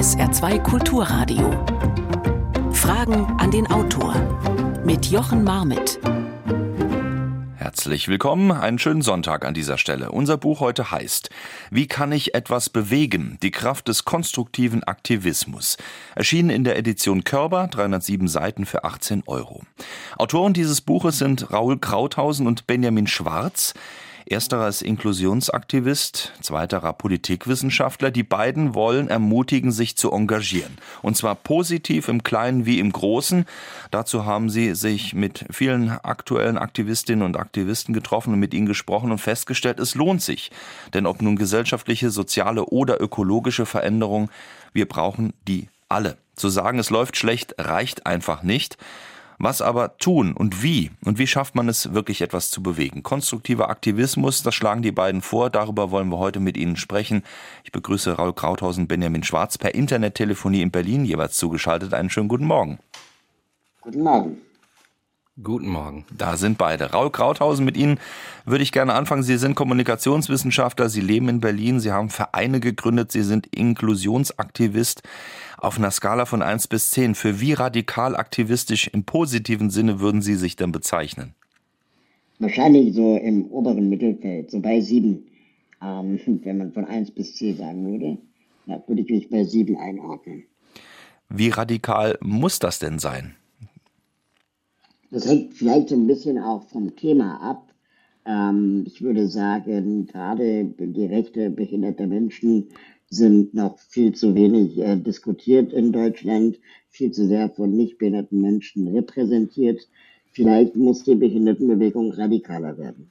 SR2 Kulturradio. Fragen an den Autor mit Jochen Marmitt. Herzlich willkommen, einen schönen Sonntag an dieser Stelle. Unser Buch heute heißt Wie kann ich etwas bewegen? Die Kraft des konstruktiven Aktivismus. Erschienen in der Edition Körber, 307 Seiten für 18 Euro. Autoren dieses Buches sind Raul Krauthausen und Benjamin Schwarz. Ersterer ist Inklusionsaktivist, zweiterer Politikwissenschaftler. Die beiden wollen ermutigen, sich zu engagieren. Und zwar positiv im Kleinen wie im Großen. Dazu haben sie sich mit vielen aktuellen Aktivistinnen und Aktivisten getroffen und mit ihnen gesprochen und festgestellt, es lohnt sich. Denn ob nun gesellschaftliche, soziale oder ökologische Veränderung, wir brauchen die alle. Zu sagen, es läuft schlecht, reicht einfach nicht. Was aber tun und wie? Und wie schafft man es wirklich etwas zu bewegen? Konstruktiver Aktivismus, das schlagen die beiden vor. Darüber wollen wir heute mit Ihnen sprechen. Ich begrüße Raul Krauthausen, Benjamin Schwarz per Internettelefonie in Berlin jeweils zugeschaltet. Einen schönen guten Morgen. Guten Morgen. Guten Morgen. Da sind beide. Raul Krauthausen, mit Ihnen würde ich gerne anfangen. Sie sind Kommunikationswissenschaftler, Sie leben in Berlin, Sie haben Vereine gegründet, Sie sind Inklusionsaktivist. Auf einer Skala von 1 bis 10, für wie radikal aktivistisch im positiven Sinne würden Sie sich denn bezeichnen? Wahrscheinlich so im oberen Mittelfeld, so bei 7. Ähm, wenn man von 1 bis 10 sagen würde, da würde ich mich bei 7 einordnen. Wie radikal muss das denn sein? Das hängt vielleicht ein bisschen auch vom Thema ab. Ähm, ich würde sagen, gerade die Rechte behinderter Menschen sind noch viel zu wenig äh, diskutiert in Deutschland, viel zu sehr von nicht behinderten Menschen repräsentiert. Vielleicht muss die Behindertenbewegung radikaler werden.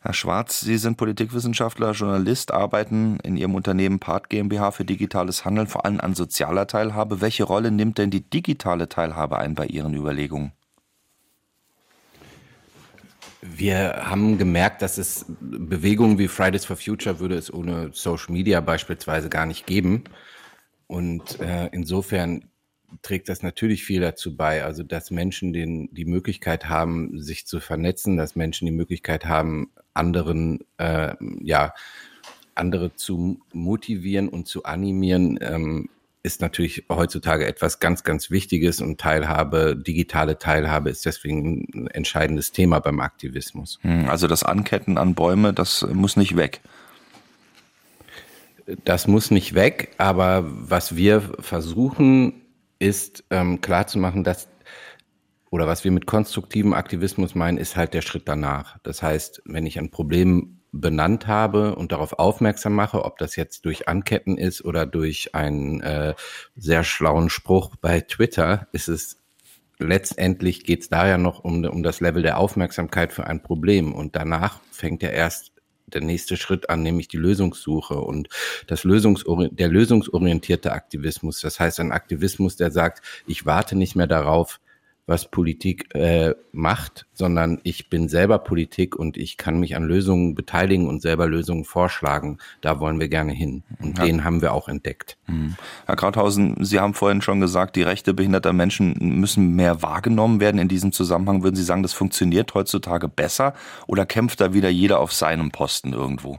Herr Schwarz, Sie sind Politikwissenschaftler, Journalist, arbeiten in Ihrem Unternehmen Part GmbH für digitales Handeln vor allem an sozialer Teilhabe. Welche Rolle nimmt denn die digitale Teilhabe ein bei Ihren Überlegungen? Wir haben gemerkt, dass es Bewegungen wie Fridays for Future würde es ohne Social Media beispielsweise gar nicht geben. Und äh, insofern trägt das natürlich viel dazu bei, also dass Menschen den, die Möglichkeit haben, sich zu vernetzen, dass Menschen die Möglichkeit haben, anderen, äh, ja, andere zu motivieren und zu animieren, ähm, ist natürlich heutzutage etwas ganz, ganz Wichtiges und Teilhabe, digitale Teilhabe ist deswegen ein entscheidendes Thema beim Aktivismus. Hm, also das Anketten an Bäume, das muss nicht weg. Das muss nicht weg, aber was wir versuchen, ist ähm, klarzumachen, dass oder was wir mit konstruktivem Aktivismus meinen, ist halt der Schritt danach. Das heißt, wenn ich ein Problem benannt habe und darauf aufmerksam mache, ob das jetzt durch Anketten ist oder durch einen äh, sehr schlauen Spruch bei Twitter, ist es letztendlich geht es da ja noch um, um das Level der Aufmerksamkeit für ein Problem und danach fängt ja erst der nächste Schritt an, nämlich die Lösungssuche und das Lösungsori der lösungsorientierte Aktivismus. Das heißt, ein Aktivismus, der sagt, ich warte nicht mehr darauf, was Politik äh, macht, sondern ich bin selber Politik und ich kann mich an Lösungen beteiligen und selber Lösungen vorschlagen. Da wollen wir gerne hin. Und ja. den haben wir auch entdeckt. Hm. Herr Krauthausen, Sie haben vorhin schon gesagt, die Rechte behinderter Menschen müssen mehr wahrgenommen werden. In diesem Zusammenhang würden Sie sagen, das funktioniert heutzutage besser oder kämpft da wieder jeder auf seinem Posten irgendwo?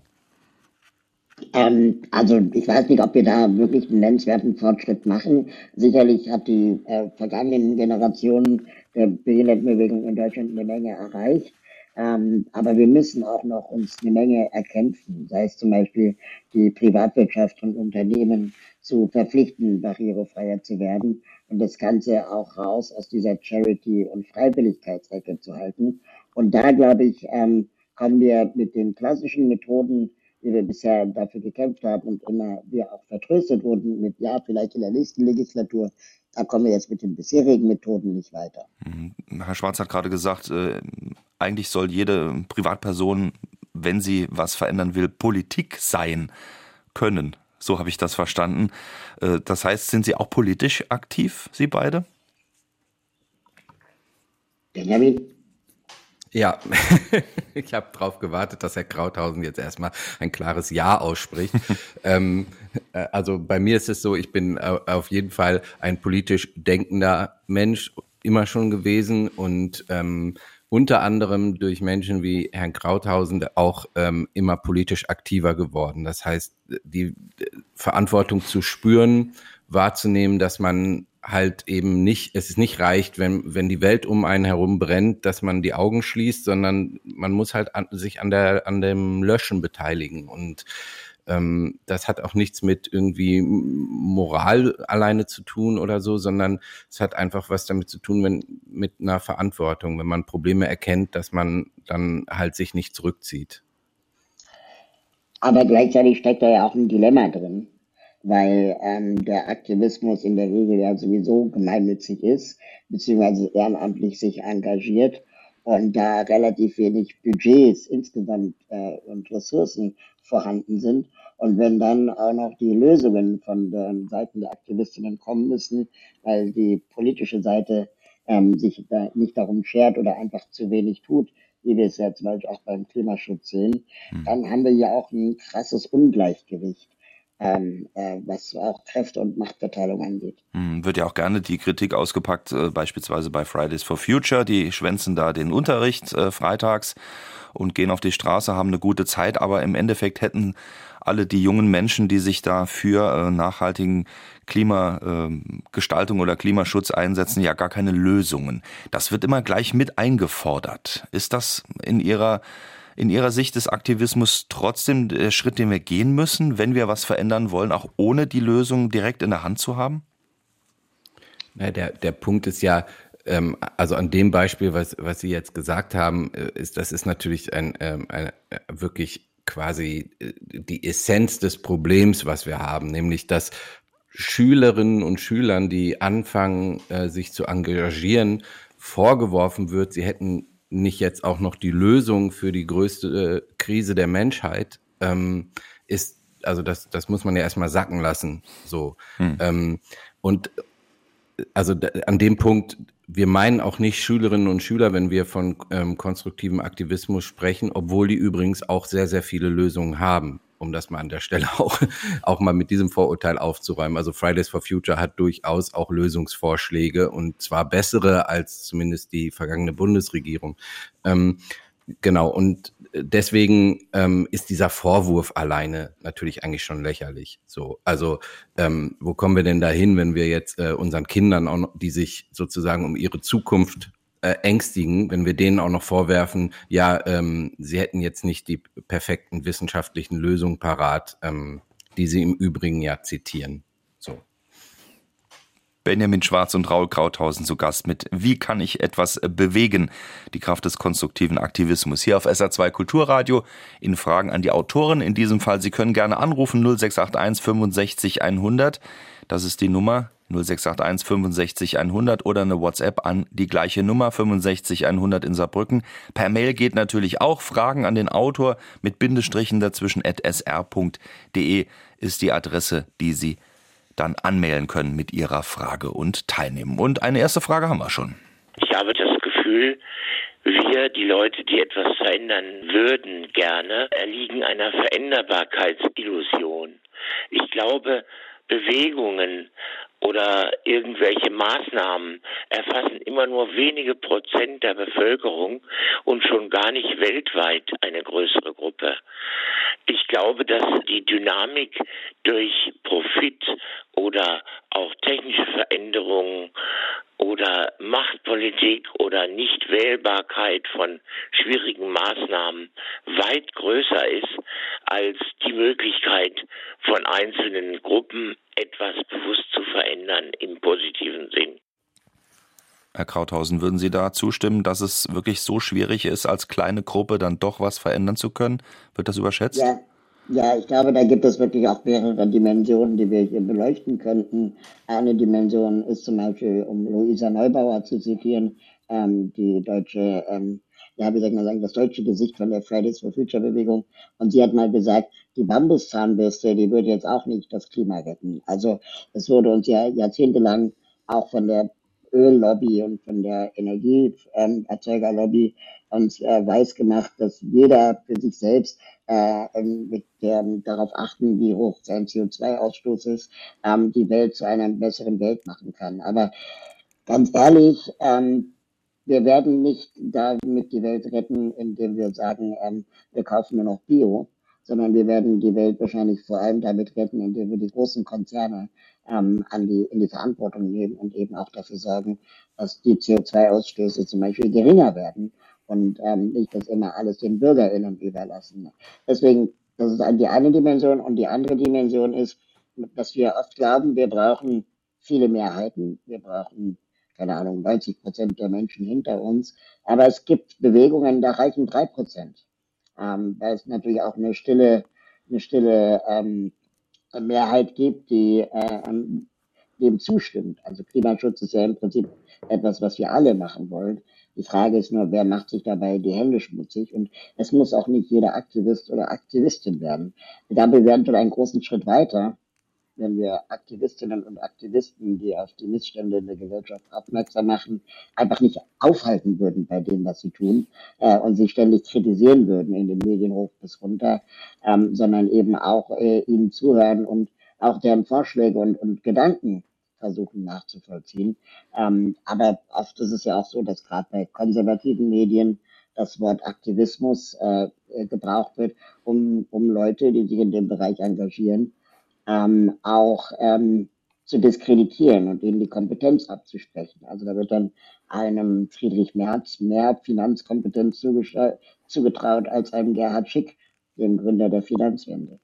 Ähm, also ich weiß nicht, ob wir da wirklich einen nennenswerten Fortschritt machen. Sicherlich hat die äh, vergangenen Generationen der Behindertenbewegung in Deutschland eine Menge erreicht. Ähm, aber wir müssen auch noch uns eine Menge erkämpfen, sei es zum Beispiel die Privatwirtschaft und Unternehmen zu verpflichten, barrierefreier zu werden und das Ganze auch raus aus dieser Charity- und Freiwilligkeitsrecke zu halten. Und da, glaube ich, ähm, kommen wir mit den klassischen Methoden wie wir bisher dafür gekämpft haben und immer wir auch vertröstet wurden mit, ja, vielleicht in der nächsten Legislatur, da kommen wir jetzt mit den bisherigen Methoden nicht weiter. Mhm. Herr Schwarz hat gerade gesagt, äh, eigentlich soll jede Privatperson, wenn sie was verändern will, Politik sein können. So habe ich das verstanden. Äh, das heißt, sind Sie auch politisch aktiv, Sie beide? Benjamin? Ja, ich habe darauf gewartet, dass Herr Krauthausen jetzt erstmal ein klares Ja ausspricht. ähm, äh, also bei mir ist es so, ich bin auf jeden Fall ein politisch denkender Mensch immer schon gewesen und ähm, unter anderem durch Menschen wie Herrn Krauthausen auch ähm, immer politisch aktiver geworden. Das heißt, die Verantwortung zu spüren wahrzunehmen, dass man halt eben nicht, es ist nicht reicht, wenn, wenn die Welt um einen herum brennt, dass man die Augen schließt, sondern man muss halt an, sich an der, an dem Löschen beteiligen und ähm, das hat auch nichts mit irgendwie Moral alleine zu tun oder so, sondern es hat einfach was damit zu tun, wenn mit einer Verantwortung, wenn man Probleme erkennt, dass man dann halt sich nicht zurückzieht. Aber gleichzeitig steckt da ja auch ein Dilemma drin weil ähm, der Aktivismus in der Regel ja sowieso gemeinnützig ist, beziehungsweise ehrenamtlich sich engagiert und da relativ wenig Budgets insgesamt äh, und Ressourcen vorhanden sind. Und wenn dann auch noch die Lösungen von den Seiten der Aktivistinnen kommen müssen, weil die politische Seite ähm, sich da nicht darum schert oder einfach zu wenig tut, wie wir es ja zum Beispiel auch beim Klimaschutz sehen, hm. dann haben wir ja auch ein krasses Ungleichgewicht ähm, äh, was auch Kräfte und Machtverteilung angeht. Hm, wird ja auch gerne die Kritik ausgepackt, äh, beispielsweise bei Fridays for Future. Die schwänzen da den Unterricht äh, freitags und gehen auf die Straße, haben eine gute Zeit, aber im Endeffekt hätten alle die jungen Menschen, die sich da für äh, nachhaltigen Klimagestaltung äh, oder Klimaschutz einsetzen, ja gar keine Lösungen. Das wird immer gleich mit eingefordert. Ist das in Ihrer in Ihrer Sicht des Aktivismus trotzdem der Schritt, den wir gehen müssen, wenn wir was verändern wollen, auch ohne die Lösung direkt in der Hand zu haben? Na, der, der Punkt ist ja, ähm, also an dem Beispiel, was, was Sie jetzt gesagt haben, äh, ist, das ist natürlich ein, ähm, ein, ein wirklich quasi äh, die Essenz des Problems, was wir haben, nämlich dass Schülerinnen und Schülern, die anfangen, äh, sich zu engagieren, vorgeworfen wird, sie hätten nicht jetzt auch noch die Lösung für die größte äh, Krise der Menschheit ähm, ist, also das, das muss man ja erstmal sacken lassen. So. Hm. Ähm, und also an dem Punkt, wir meinen auch nicht Schülerinnen und Schüler, wenn wir von ähm, konstruktivem Aktivismus sprechen, obwohl die übrigens auch sehr, sehr viele Lösungen haben um das mal an der Stelle auch, auch mal mit diesem Vorurteil aufzuräumen. Also Fridays for Future hat durchaus auch Lösungsvorschläge und zwar bessere als zumindest die vergangene Bundesregierung. Ähm, genau, und deswegen ähm, ist dieser Vorwurf alleine natürlich eigentlich schon lächerlich. So, also ähm, wo kommen wir denn dahin, wenn wir jetzt äh, unseren Kindern, die sich sozusagen um ihre Zukunft ängstigen, wenn wir denen auch noch vorwerfen, ja, ähm, sie hätten jetzt nicht die perfekten wissenschaftlichen Lösungen parat, ähm, die sie im Übrigen ja zitieren. So. Benjamin Schwarz und Raul Krauthausen zu Gast mit Wie kann ich etwas bewegen? Die Kraft des konstruktiven Aktivismus. Hier auf SA2 Kulturradio in Fragen an die Autoren. In diesem Fall, Sie können gerne anrufen 0681 65 100. Das ist die Nummer 0681 65 100 oder eine WhatsApp an die gleiche Nummer 65 100 in Saarbrücken. Per Mail geht natürlich auch Fragen an den Autor mit Bindestrichen dazwischen at sr.de ist die Adresse, die Sie dann anmailen können mit Ihrer Frage und teilnehmen. Und eine erste Frage haben wir schon. Ich habe das Gefühl, wir, die Leute, die etwas verändern würden, gerne, erliegen einer Veränderbarkeitsillusion. Ich glaube, Bewegungen oder irgendwelche Maßnahmen erfassen immer nur wenige Prozent der Bevölkerung und schon gar nicht weltweit eine größere Gruppe. Ich glaube, dass die Dynamik durch Profit oder auch technische Veränderungen oder Machtpolitik oder Nichtwählbarkeit von schwierigen Maßnahmen weit größer ist als die Möglichkeit von einzelnen Gruppen etwas bewusst verändern im positiven Sinn. Herr Krauthausen, würden Sie da zustimmen, dass es wirklich so schwierig ist, als kleine Gruppe dann doch was verändern zu können? Wird das überschätzt? Ja, ja, ich glaube, da gibt es wirklich auch mehrere Dimensionen, die wir hier beleuchten könnten. Eine Dimension ist zum Beispiel, um Luisa Neubauer zu zitieren, ähm, die deutsche, ähm, ja, wie soll man sagen, das deutsche Gesicht von der Fridays for Future Bewegung. Und sie hat mal gesagt, die Bambuszahnbürste, die würde jetzt auch nicht das Klima retten. Also es wurde uns ja jahrzehntelang auch von der Öllobby und von der Energieerzeugerlobby uns äh, weiß gemacht, dass jeder für sich selbst äh, mit der, darauf achten, wie hoch sein CO2-Ausstoß ist, ähm, die Welt zu einer besseren Welt machen kann. Aber ganz ehrlich, ähm, wir werden nicht damit die Welt retten, indem wir sagen, ähm, wir kaufen nur noch Bio, sondern wir werden die Welt wahrscheinlich vor allem damit retten, indem wir die großen Konzerne ähm, an die, in die Verantwortung nehmen und eben auch dafür sorgen, dass die CO2-Ausstöße zum Beispiel geringer werden und ähm, nicht das immer alles den BürgerInnen überlassen. Deswegen, das ist die eine Dimension und die andere Dimension ist, dass wir oft glauben, wir brauchen viele Mehrheiten, wir brauchen keine Ahnung, 90 Prozent der Menschen hinter uns. Aber es gibt Bewegungen, da reichen drei Prozent. Ähm, weil es natürlich auch eine stille, eine stille ähm, Mehrheit gibt, die äh, dem zustimmt. Also Klimaschutz ist ja im Prinzip etwas, was wir alle machen wollen. Die Frage ist nur, wer macht sich dabei die Hände schmutzig? Und es muss auch nicht jeder Aktivist oder Aktivistin werden. Dabei werden wir einen großen Schritt weiter wenn wir Aktivistinnen und Aktivisten, die auf die Missstände in der Gesellschaft aufmerksam machen, einfach nicht aufhalten würden bei dem, was sie tun äh, und sie ständig kritisieren würden in den Medien hoch bis runter, ähm, sondern eben auch äh, ihnen zuhören und auch deren Vorschläge und, und Gedanken versuchen nachzuvollziehen. Ähm, aber oft ist es ja auch so, dass gerade bei konservativen Medien das Wort Aktivismus äh, gebraucht wird, um, um Leute, die sich in dem Bereich engagieren, ähm, auch ähm, zu diskreditieren und ihnen die Kompetenz abzusprechen. Also da wird dann einem Friedrich Merz mehr Finanzkompetenz zugetraut als einem Gerhard Schick, dem Gründer der Finanzwende.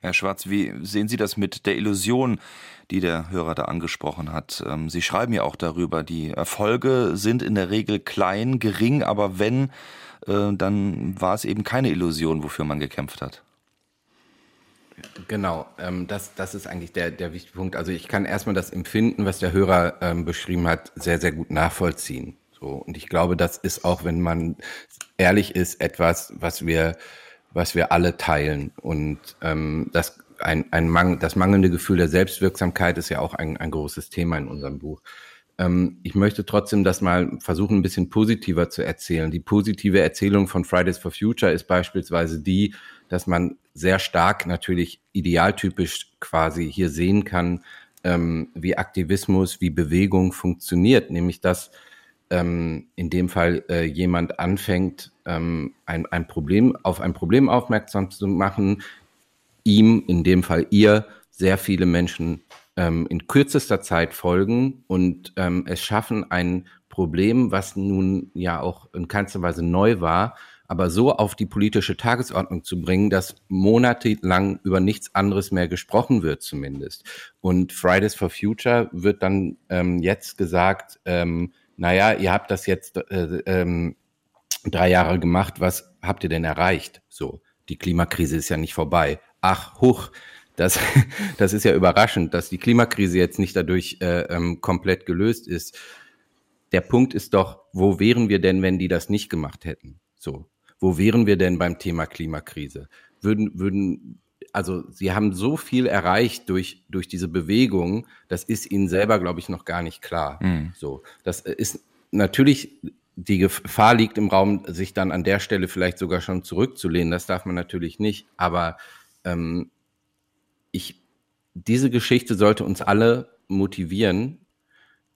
Herr Schwarz, wie sehen Sie das mit der Illusion, die der Hörer da angesprochen hat? Ähm, Sie schreiben ja auch darüber, die Erfolge sind in der Regel klein, gering, aber wenn, äh, dann war es eben keine Illusion, wofür man gekämpft hat. Genau, ähm, das, das ist eigentlich der, der wichtige Punkt. Also ich kann erstmal das Empfinden, was der Hörer ähm, beschrieben hat, sehr, sehr gut nachvollziehen. So, und ich glaube, das ist auch, wenn man ehrlich ist, etwas, was wir, was wir alle teilen. Und ähm, das, ein, ein Mang das mangelnde Gefühl der Selbstwirksamkeit ist ja auch ein, ein großes Thema in unserem Buch. Ähm, ich möchte trotzdem das mal versuchen, ein bisschen positiver zu erzählen. Die positive Erzählung von Fridays for Future ist beispielsweise die, dass man sehr stark natürlich idealtypisch quasi hier sehen kann, ähm, wie Aktivismus, wie Bewegung funktioniert, nämlich dass ähm, in dem Fall äh, jemand anfängt, ein, ein Problem auf ein Problem aufmerksam zu machen, ihm, in dem Fall ihr, sehr viele Menschen ähm, in kürzester Zeit folgen und ähm, es schaffen, ein Problem, was nun ja auch in keinster Weise neu war, aber so auf die politische Tagesordnung zu bringen, dass monatelang über nichts anderes mehr gesprochen wird zumindest. Und Fridays for Future wird dann ähm, jetzt gesagt, ähm, naja, ihr habt das jetzt äh, ähm, drei Jahre gemacht, was habt ihr denn erreicht? So, die Klimakrise ist ja nicht vorbei. Ach, huch, das, das ist ja überraschend, dass die Klimakrise jetzt nicht dadurch äh, ähm, komplett gelöst ist. Der Punkt ist doch, wo wären wir denn, wenn die das nicht gemacht hätten? So, wo wären wir denn beim Thema Klimakrise? Würden, würden, also Sie haben so viel erreicht durch, durch diese Bewegung, das ist Ihnen selber, glaube ich, noch gar nicht klar. Mhm. So, das ist natürlich, die Gefahr liegt im Raum, sich dann an der Stelle vielleicht sogar schon zurückzulehnen. Das darf man natürlich nicht. Aber ähm, ich, diese Geschichte sollte uns alle motivieren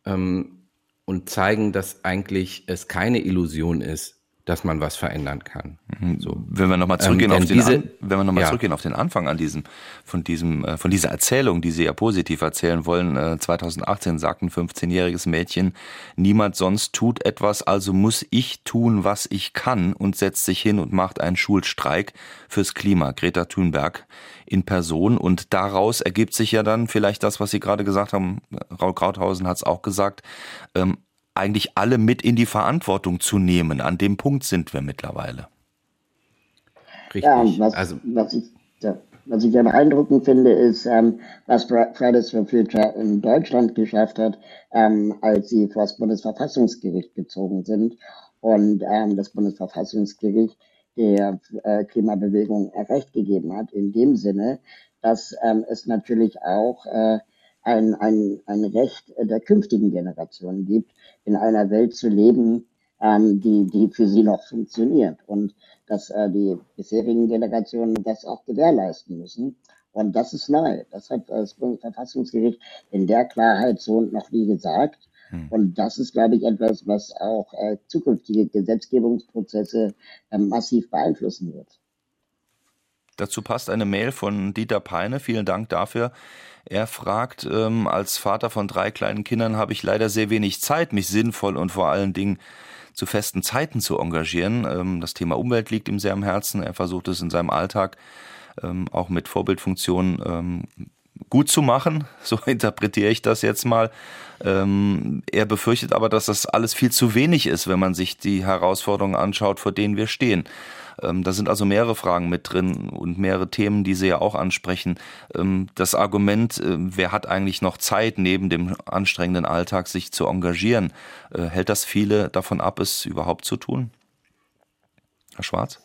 ähm, und zeigen, dass eigentlich es keine Illusion ist, dass man was verändern kann. Mhm. So. Wenn wir nochmal zurückgehen, ähm, auf den, diese, wenn wir noch mal ja. zurückgehen auf den Anfang an diesem, von diesem, äh, von dieser Erzählung, die Sie ja positiv erzählen wollen, 2018 äh, sagt ein 15-jähriges Mädchen, niemand sonst tut etwas, also muss ich tun, was ich kann und setzt sich hin und macht einen Schulstreik fürs Klima. Greta Thunberg in Person und daraus ergibt sich ja dann vielleicht das, was Sie gerade gesagt haben, Raul Krauthausen hat es auch gesagt, ähm, eigentlich alle mit in die Verantwortung zu nehmen. An dem Punkt sind wir mittlerweile. Richtig. Ja, was, also, was, ich, was ich sehr beeindruckend finde, ist, ähm, was Fridays for Future in Deutschland geschafft hat, ähm, als sie vor das Bundesverfassungsgericht gezogen sind und ähm, das Bundesverfassungsgericht der äh, Klimabewegung Recht gegeben hat, in dem Sinne, dass ähm, es natürlich auch äh, ein, ein, ein Recht der künftigen Generationen gibt, in einer Welt zu leben, ähm, die, die für sie noch funktioniert und dass äh, die bisherigen Generationen das auch gewährleisten müssen. Und das ist neu. Das hat das Bundesverfassungsgericht in der Klarheit so noch nie gesagt. Hm. Und das ist, glaube ich, etwas, was auch äh, zukünftige Gesetzgebungsprozesse äh, massiv beeinflussen wird. Dazu passt eine Mail von Dieter Peine. Vielen Dank dafür. Er fragt, ähm, als Vater von drei kleinen Kindern habe ich leider sehr wenig Zeit, mich sinnvoll und vor allen Dingen zu festen Zeiten zu engagieren. Ähm, das Thema Umwelt liegt ihm sehr am Herzen. Er versucht es in seinem Alltag ähm, auch mit Vorbildfunktion ähm, gut zu machen. So interpretiere ich das jetzt mal. Ähm, er befürchtet aber, dass das alles viel zu wenig ist, wenn man sich die Herausforderungen anschaut, vor denen wir stehen. Ähm, da sind also mehrere Fragen mit drin und mehrere Themen, die Sie ja auch ansprechen. Ähm, das Argument, äh, wer hat eigentlich noch Zeit, neben dem anstrengenden Alltag sich zu engagieren, äh, hält das viele davon ab, es überhaupt zu tun? Herr Schwarz?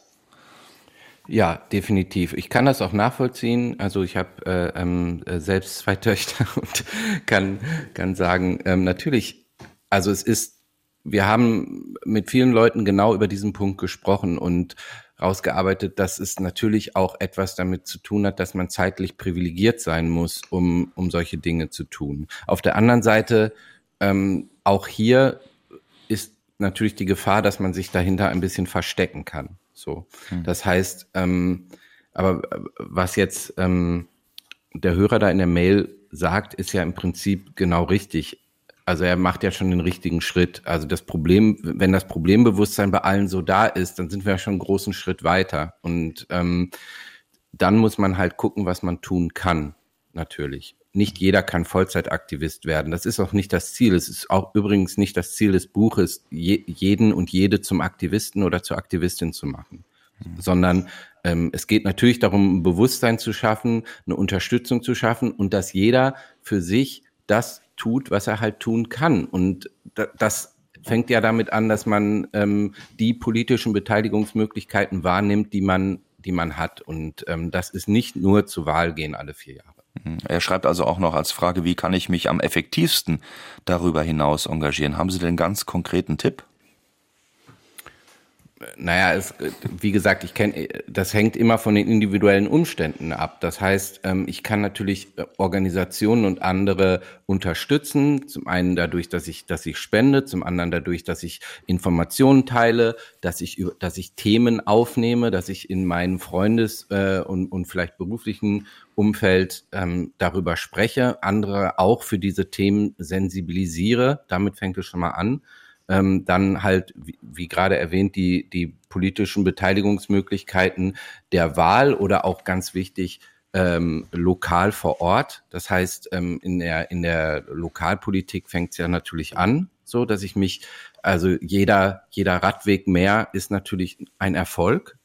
Ja, definitiv. Ich kann das auch nachvollziehen. Also ich habe äh, ähm, äh, selbst zwei Töchter und kann, kann sagen, ähm, natürlich, also es ist wir haben mit vielen Leuten genau über diesen Punkt gesprochen und rausgearbeitet, dass es natürlich auch etwas damit zu tun hat, dass man zeitlich privilegiert sein muss, um, um solche Dinge zu tun. Auf der anderen Seite, ähm, auch hier ist natürlich die Gefahr, dass man sich dahinter ein bisschen verstecken kann. So, hm. das heißt, ähm, aber was jetzt ähm, der Hörer da in der Mail sagt, ist ja im Prinzip genau richtig. Also er macht ja schon den richtigen Schritt. Also das Problem, wenn das Problembewusstsein bei allen so da ist, dann sind wir ja schon einen großen Schritt weiter. Und ähm, dann muss man halt gucken, was man tun kann, natürlich. Nicht jeder kann Vollzeitaktivist werden. Das ist auch nicht das Ziel. Es ist auch übrigens nicht das Ziel des Buches, je, jeden und jede zum Aktivisten oder zur Aktivistin zu machen. Mhm. Sondern ähm, es geht natürlich darum, ein Bewusstsein zu schaffen, eine Unterstützung zu schaffen und dass jeder für sich das tut, was er halt tun kann. Und das fängt ja damit an, dass man ähm, die politischen Beteiligungsmöglichkeiten wahrnimmt, die man, die man hat. Und ähm, das ist nicht nur zur Wahl gehen alle vier Jahre. Mhm. Er schreibt also auch noch als Frage, wie kann ich mich am effektivsten darüber hinaus engagieren? Haben Sie denn ganz konkreten Tipp? Naja, es, wie gesagt, ich kenne, das hängt immer von den individuellen Umständen ab. Das heißt, ähm, ich kann natürlich äh, Organisationen und andere unterstützen. Zum einen dadurch, dass ich, dass ich spende, zum anderen dadurch, dass ich Informationen teile, dass ich, dass ich Themen aufnehme, dass ich in meinem Freundes- äh, und, und vielleicht beruflichen Umfeld ähm, darüber spreche, andere auch für diese Themen sensibilisiere. Damit fängt es schon mal an ähm, dann halt, wie, wie gerade erwähnt, die, die politischen Beteiligungsmöglichkeiten der Wahl oder auch ganz wichtig, ähm, lokal vor Ort. Das heißt, ähm, in, der, in der Lokalpolitik fängt es ja natürlich an, so dass ich mich, also jeder, jeder Radweg mehr ist natürlich ein Erfolg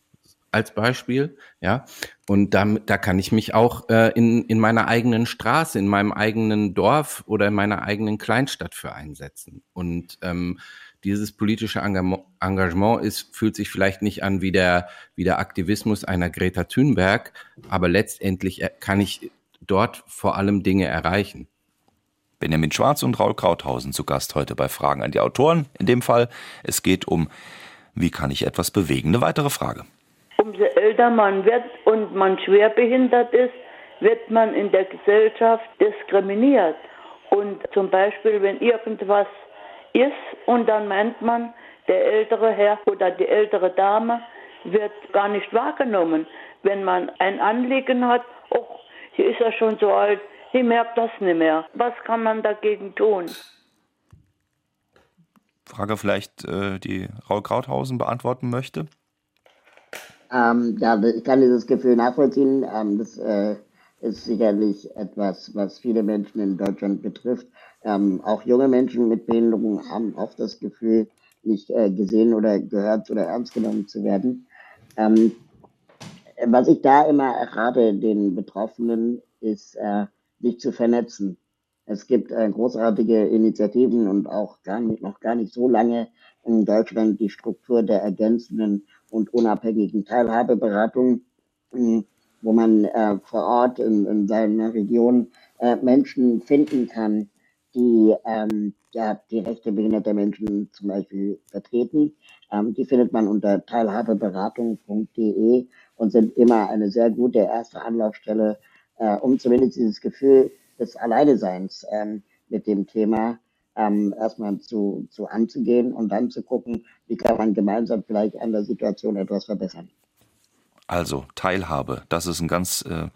als Beispiel, ja. Und da, da kann ich mich auch äh, in, in meiner eigenen Straße, in meinem eigenen Dorf oder in meiner eigenen Kleinstadt für einsetzen. Und ähm, dieses politische Engagement ist, fühlt sich vielleicht nicht an wie der, wie der Aktivismus einer Greta Thunberg, aber letztendlich kann ich dort vor allem Dinge erreichen. Benjamin Schwarz und Raul Krauthausen zu Gast heute bei Fragen an die Autoren. In dem Fall, es geht um, wie kann ich etwas bewegen? Eine weitere Frage umso älter man wird und man schwerbehindert ist, wird man in der Gesellschaft diskriminiert. Und zum Beispiel, wenn irgendwas ist und dann meint man, der ältere Herr oder die ältere Dame wird gar nicht wahrgenommen. Wenn man ein Anliegen hat, oh, hier ist er schon so alt, ich merke das nicht mehr. Was kann man dagegen tun? Frage vielleicht, äh, die Raul Krauthausen beantworten möchte. Ähm, ja, ich kann dieses Gefühl nachvollziehen. Ähm, das äh, ist sicherlich etwas, was viele Menschen in Deutschland betrifft. Ähm, auch junge Menschen mit Behinderungen haben oft das Gefühl, nicht äh, gesehen oder gehört oder ernst genommen zu werden. Ähm, was ich da immer rate den Betroffenen, ist, äh, sich zu vernetzen. Es gibt äh, großartige Initiativen und auch gar nicht, noch gar nicht so lange in Deutschland die Struktur der ergänzenden und unabhängigen Teilhabeberatung, hm, wo man äh, vor Ort in, in seiner Region äh, Menschen finden kann, die ähm, ja, die Rechte behinderter Menschen zum Beispiel vertreten. Ähm, die findet man unter teilhabeberatung.de und sind immer eine sehr gute erste Anlaufstelle, äh, um zumindest dieses Gefühl des Alleineseins ähm, mit dem Thema ähm, erstmal zu, zu anzugehen und dann zu gucken, wie kann man gemeinsam vielleicht an der Situation etwas verbessern. Also Teilhabe, das ist ein ganz äh,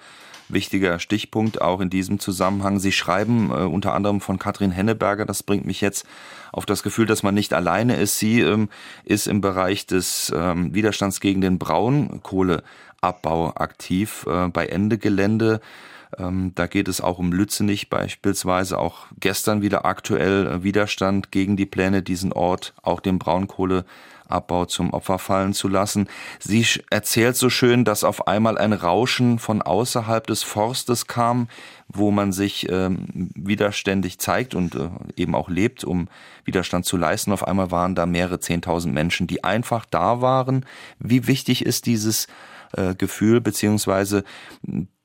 wichtiger Stichpunkt auch in diesem Zusammenhang. Sie schreiben äh, unter anderem von Katrin Henneberger, das bringt mich jetzt auf das Gefühl, dass man nicht alleine ist. Sie ähm, ist im Bereich des ähm, Widerstands gegen den Braunkohleabbau aktiv äh, bei Ende Gelände. Ähm, da geht es auch um Lützenich beispielsweise, auch gestern wieder aktuell äh, Widerstand gegen die Pläne, diesen Ort, auch den Braunkohleabbau zum Opfer fallen zu lassen. Sie erzählt so schön, dass auf einmal ein Rauschen von außerhalb des Forstes kam, wo man sich ähm, widerständig zeigt und äh, eben auch lebt, um Widerstand zu leisten. Auf einmal waren da mehrere Zehntausend Menschen, die einfach da waren. Wie wichtig ist dieses äh, Gefühl beziehungsweise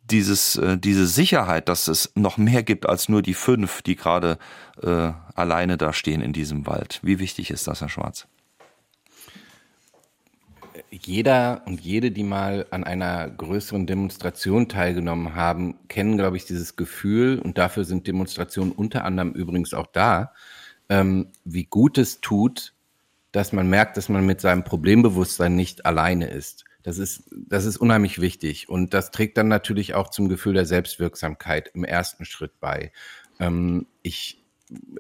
dieses, äh, diese Sicherheit, dass es noch mehr gibt als nur die fünf, die gerade äh, alleine da stehen in diesem Wald. Wie wichtig ist das, Herr Schwarz? Jeder und jede, die mal an einer größeren Demonstration teilgenommen haben, kennen, glaube ich, dieses Gefühl, und dafür sind Demonstrationen unter anderem übrigens auch da, ähm, wie gut es tut, dass man merkt, dass man mit seinem Problembewusstsein nicht alleine ist. Das ist, das ist unheimlich wichtig. Und das trägt dann natürlich auch zum Gefühl der Selbstwirksamkeit im ersten Schritt bei. Ähm, ich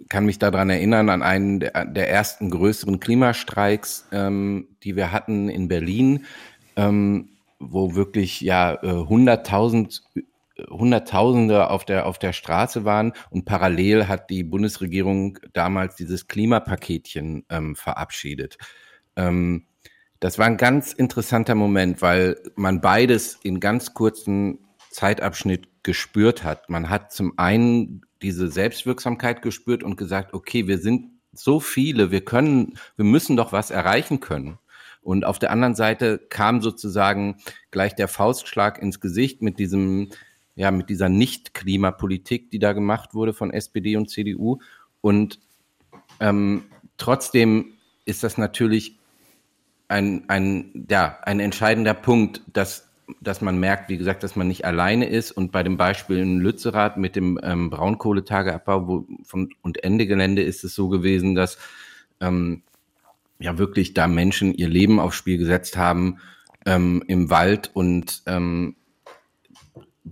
kann mich daran erinnern, an einen der, ersten größeren Klimastreiks, ähm, die wir hatten in Berlin, ähm, wo wirklich ja äh, hunderttausend Hunderttausende auf der, auf der Straße waren und parallel hat die Bundesregierung damals dieses Klimapaketchen ähm, verabschiedet. Ähm, das war ein ganz interessanter Moment, weil man beides in ganz kurzen Zeitabschnitt gespürt hat. Man hat zum einen diese Selbstwirksamkeit gespürt und gesagt, okay, wir sind so viele, wir können, wir müssen doch was erreichen können. Und auf der anderen Seite kam sozusagen gleich der Faustschlag ins Gesicht mit diesem, ja, mit dieser Nicht-Klimapolitik, die da gemacht wurde von SPD und CDU. Und ähm, trotzdem ist das natürlich ein, ein, ja, ein entscheidender Punkt, dass, dass man merkt, wie gesagt, dass man nicht alleine ist. Und bei dem Beispiel in Lützerath mit dem ähm, Braunkohletageabbau wo, von, und Ende Gelände ist es so gewesen, dass ähm, ja wirklich da Menschen ihr Leben aufs Spiel gesetzt haben ähm, im Wald und ähm,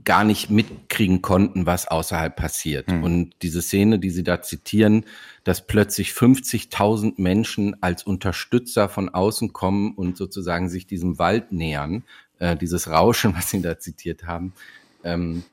gar nicht mitkriegen konnten, was außerhalb passiert. Mhm. Und diese Szene, die Sie da zitieren, dass plötzlich 50.000 Menschen als Unterstützer von außen kommen und sozusagen sich diesem Wald nähern, äh, dieses Rauschen, was Sie da zitiert haben, ähm,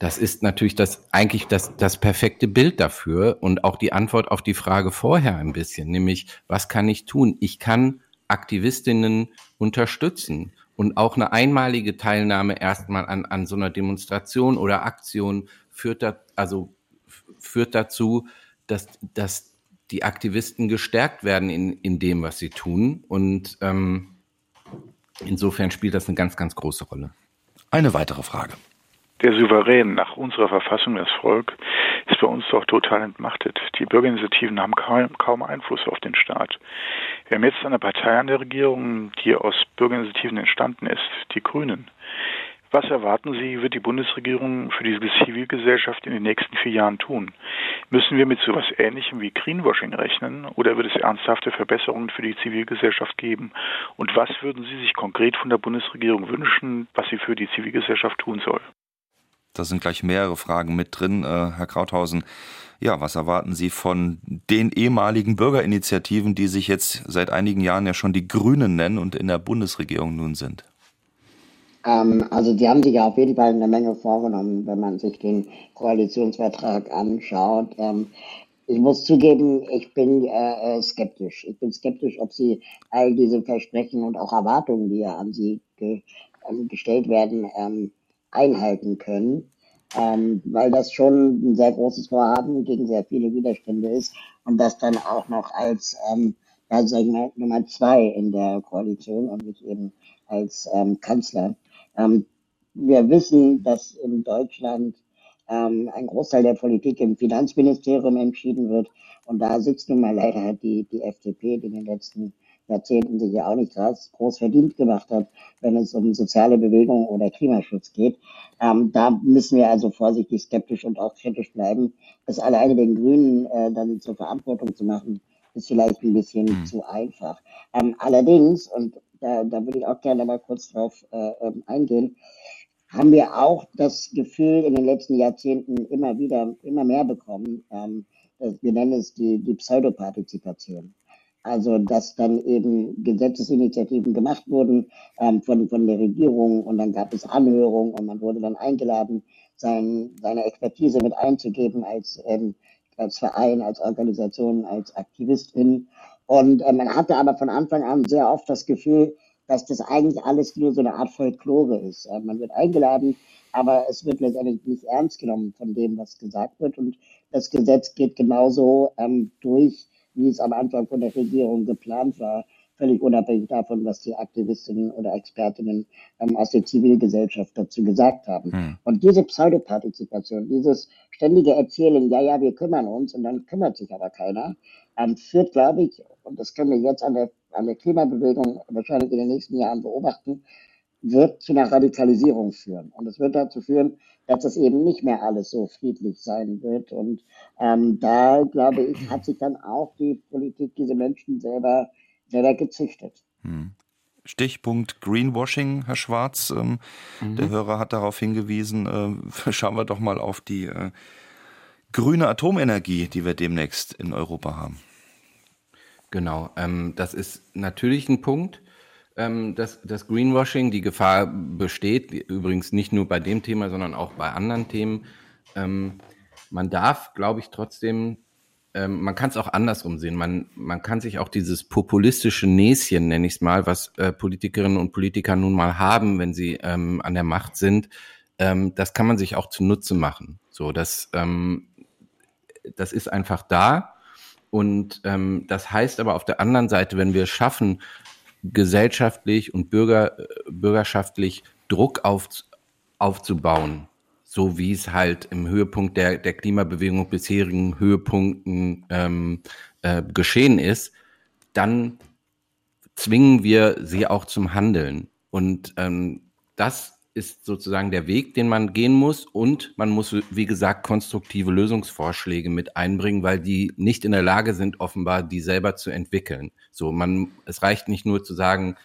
das ist natürlich das eigentlich das, das perfekte Bild dafür und auch die Antwort auf die Frage vorher ein bisschen, nämlich was kann ich tun? Ich kann Aktivistinnen unterstützen und auch eine einmalige Teilnahme erstmal an, an so einer Demonstration oder Aktion führt, da, also, führt dazu, dass, dass die Aktivisten gestärkt werden in, in dem, was sie tun. Und ähm, insofern spielt das eine ganz, ganz große Rolle. Eine weitere Frage. Der Souverän nach unserer Verfassung, das Volk, ist bei uns doch total entmachtet. Die Bürgerinitiativen haben kaum, kaum Einfluss auf den Staat. Wir haben jetzt eine Partei an der Regierung, die aus Bürgerinitiativen entstanden ist, die Grünen. Was erwarten Sie, wird die Bundesregierung für diese Zivilgesellschaft in den nächsten vier Jahren tun? Müssen wir mit so etwas Ähnlichem wie Greenwashing rechnen oder wird es ernsthafte Verbesserungen für die Zivilgesellschaft geben? Und was würden Sie sich konkret von der Bundesregierung wünschen, was sie für die Zivilgesellschaft tun soll? Da sind gleich mehrere Fragen mit drin, äh, Herr Krauthausen. Ja, was erwarten Sie von den ehemaligen Bürgerinitiativen, die sich jetzt seit einigen Jahren ja schon die Grünen nennen und in der Bundesregierung nun sind? Ähm, also die haben sich ja auf jeden Fall eine Menge vorgenommen, wenn man sich den Koalitionsvertrag anschaut. Ähm, ich muss zugeben, ich bin äh, äh skeptisch. Ich bin skeptisch, ob sie all diese Versprechen und auch Erwartungen, die ja an sie ge ähm, gestellt werden, ähm, einhalten können, ähm, weil das schon ein sehr großes Vorhaben gegen sehr viele Widerstände ist und das dann auch noch als ähm, ja, Nummer zwei in der Koalition und nicht eben als ähm, Kanzler. Ähm, wir wissen, dass in Deutschland ähm, ein Großteil der Politik im Finanzministerium entschieden wird und da sitzt nun mal leider die, die FDP, die in den letzten Jahrzehnten sich ja auch nicht groß, groß verdient gemacht hat, wenn es um soziale Bewegungen oder Klimaschutz geht. Ähm, da müssen wir also vorsichtig skeptisch und auch kritisch bleiben. Es alleine den Grünen äh, dann zur Verantwortung zu machen, ist vielleicht ein bisschen mhm. zu einfach. Ähm, allerdings, und da, da würde ich auch gerne mal kurz drauf äh, ähm, eingehen, haben wir auch das Gefühl in den letzten Jahrzehnten immer wieder, immer mehr bekommen, ähm, wir nennen es die, die Pseudopartizipation. Also, dass dann eben Gesetzesinitiativen gemacht wurden ähm, von, von der Regierung und dann gab es Anhörungen und man wurde dann eingeladen, sein, seine Expertise mit einzugeben als, ähm, als Verein, als Organisation, als Aktivistin. Und äh, man hatte aber von Anfang an sehr oft das Gefühl, dass das eigentlich alles nur so eine Art Folklore ist. Äh, man wird eingeladen, aber es wird letztendlich nicht ernst genommen von dem, was gesagt wird. Und das Gesetz geht genauso ähm, durch wie es am Anfang von der Regierung geplant war, völlig unabhängig davon, was die Aktivistinnen oder Expertinnen ähm, aus der Zivilgesellschaft dazu gesagt haben. Hm. Und diese Pseudopartizipation, dieses ständige Erzählen, ja, ja, wir kümmern uns und dann kümmert sich aber keiner, ähm, führt, glaube ich, und das können wir jetzt an der, an der Klimabewegung wahrscheinlich in den nächsten Jahren beobachten, wird zu einer Radikalisierung führen. Und es wird dazu führen, dass es eben nicht mehr alles so friedlich sein wird. Und ähm, da, glaube ich, hat sich dann auch die Politik diese Menschen selber, selber gezüchtet. Hm. Stichpunkt Greenwashing, Herr Schwarz. Ähm, mhm. Der Hörer hat darauf hingewiesen. Äh, schauen wir doch mal auf die äh, grüne Atomenergie, die wir demnächst in Europa haben. Genau, ähm, das ist natürlich ein Punkt ähm, das, das Greenwashing, die Gefahr besteht, übrigens nicht nur bei dem Thema, sondern auch bei anderen Themen. Ähm, man darf, glaube ich, trotzdem, ähm, man kann es auch andersrum sehen. Man, man kann sich auch dieses populistische Näschen, nenne ich es mal, was äh, Politikerinnen und Politiker nun mal haben, wenn sie ähm, an der Macht sind, ähm, das kann man sich auch zunutze machen. So, das, ähm, das ist einfach da. Und ähm, das heißt aber auf der anderen Seite, wenn wir es schaffen, gesellschaftlich und bürger, bürgerschaftlich Druck auf, aufzubauen, so wie es halt im Höhepunkt der, der Klimabewegung bisherigen Höhepunkten ähm, äh, geschehen ist, dann zwingen wir sie auch zum Handeln. Und ähm, das ist sozusagen der Weg, den man gehen muss. Und man muss, wie gesagt, konstruktive Lösungsvorschläge mit einbringen, weil die nicht in der Lage sind, offenbar die selber zu entwickeln. So, man, es reicht nicht nur zu sagen,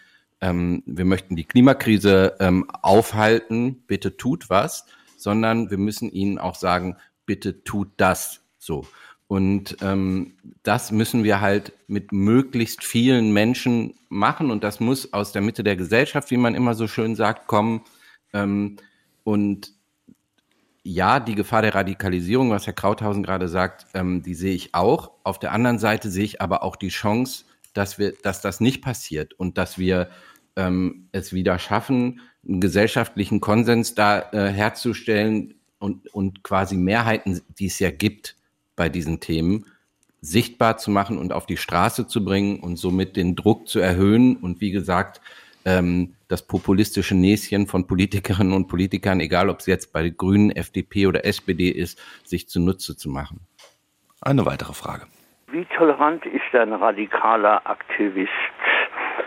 ähm, wir möchten die Klimakrise ähm, aufhalten, bitte tut was, sondern wir müssen ihnen auch sagen, bitte tut das. So. Und ähm, das müssen wir halt mit möglichst vielen Menschen machen und das muss aus der Mitte der Gesellschaft, wie man immer so schön sagt, kommen. Ähm, und ja, die Gefahr der Radikalisierung, was Herr Krauthausen gerade sagt, ähm, die sehe ich auch. Auf der anderen Seite sehe ich aber auch die Chance, dass wir, dass das nicht passiert und dass wir ähm, es wieder schaffen, einen gesellschaftlichen Konsens da äh, herzustellen und, und quasi Mehrheiten, die es ja gibt bei diesen Themen, sichtbar zu machen und auf die Straße zu bringen und somit den Druck zu erhöhen und wie gesagt, ähm, das populistische Näschen von Politikerinnen und Politikern, egal ob es jetzt bei Grünen, FDP oder SPD ist, sich zunutze zu machen. Eine weitere Frage. Wie tolerant ist ein radikaler Aktivist?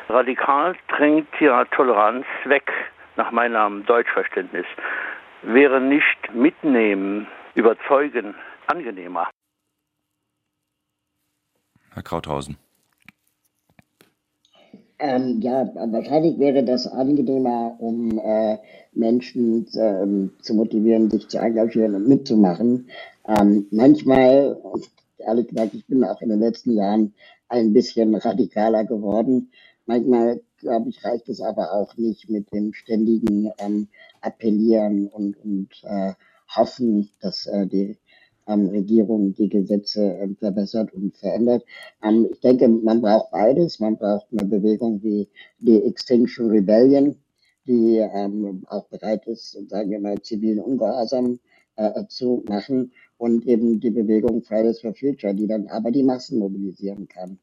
Radikal drängt ja Toleranz weg, nach meinem Deutschverständnis. Wäre nicht mitnehmen, überzeugen angenehmer? Herr Krauthausen. Ähm, ja, wahrscheinlich wäre das angenehmer, um äh, Menschen äh, zu motivieren, sich zu engagieren und mitzumachen. Ähm, manchmal, ehrlich gesagt, ich bin auch in den letzten Jahren ein bisschen radikaler geworden. Manchmal, glaube ich, reicht es aber auch nicht mit dem ständigen ähm, Appellieren und, und äh, Hoffen, dass äh, die ähm, Regierung die Gesetze ähm, verbessert und verändert. Ähm, ich denke, man braucht beides. Man braucht eine Bewegung wie die Extinction Rebellion, die ähm, auch bereit ist, sagen wir mal, zivilen Ungehorsam äh, zu machen und eben die Bewegung Fridays for Future, die dann aber die Massen mobilisieren kann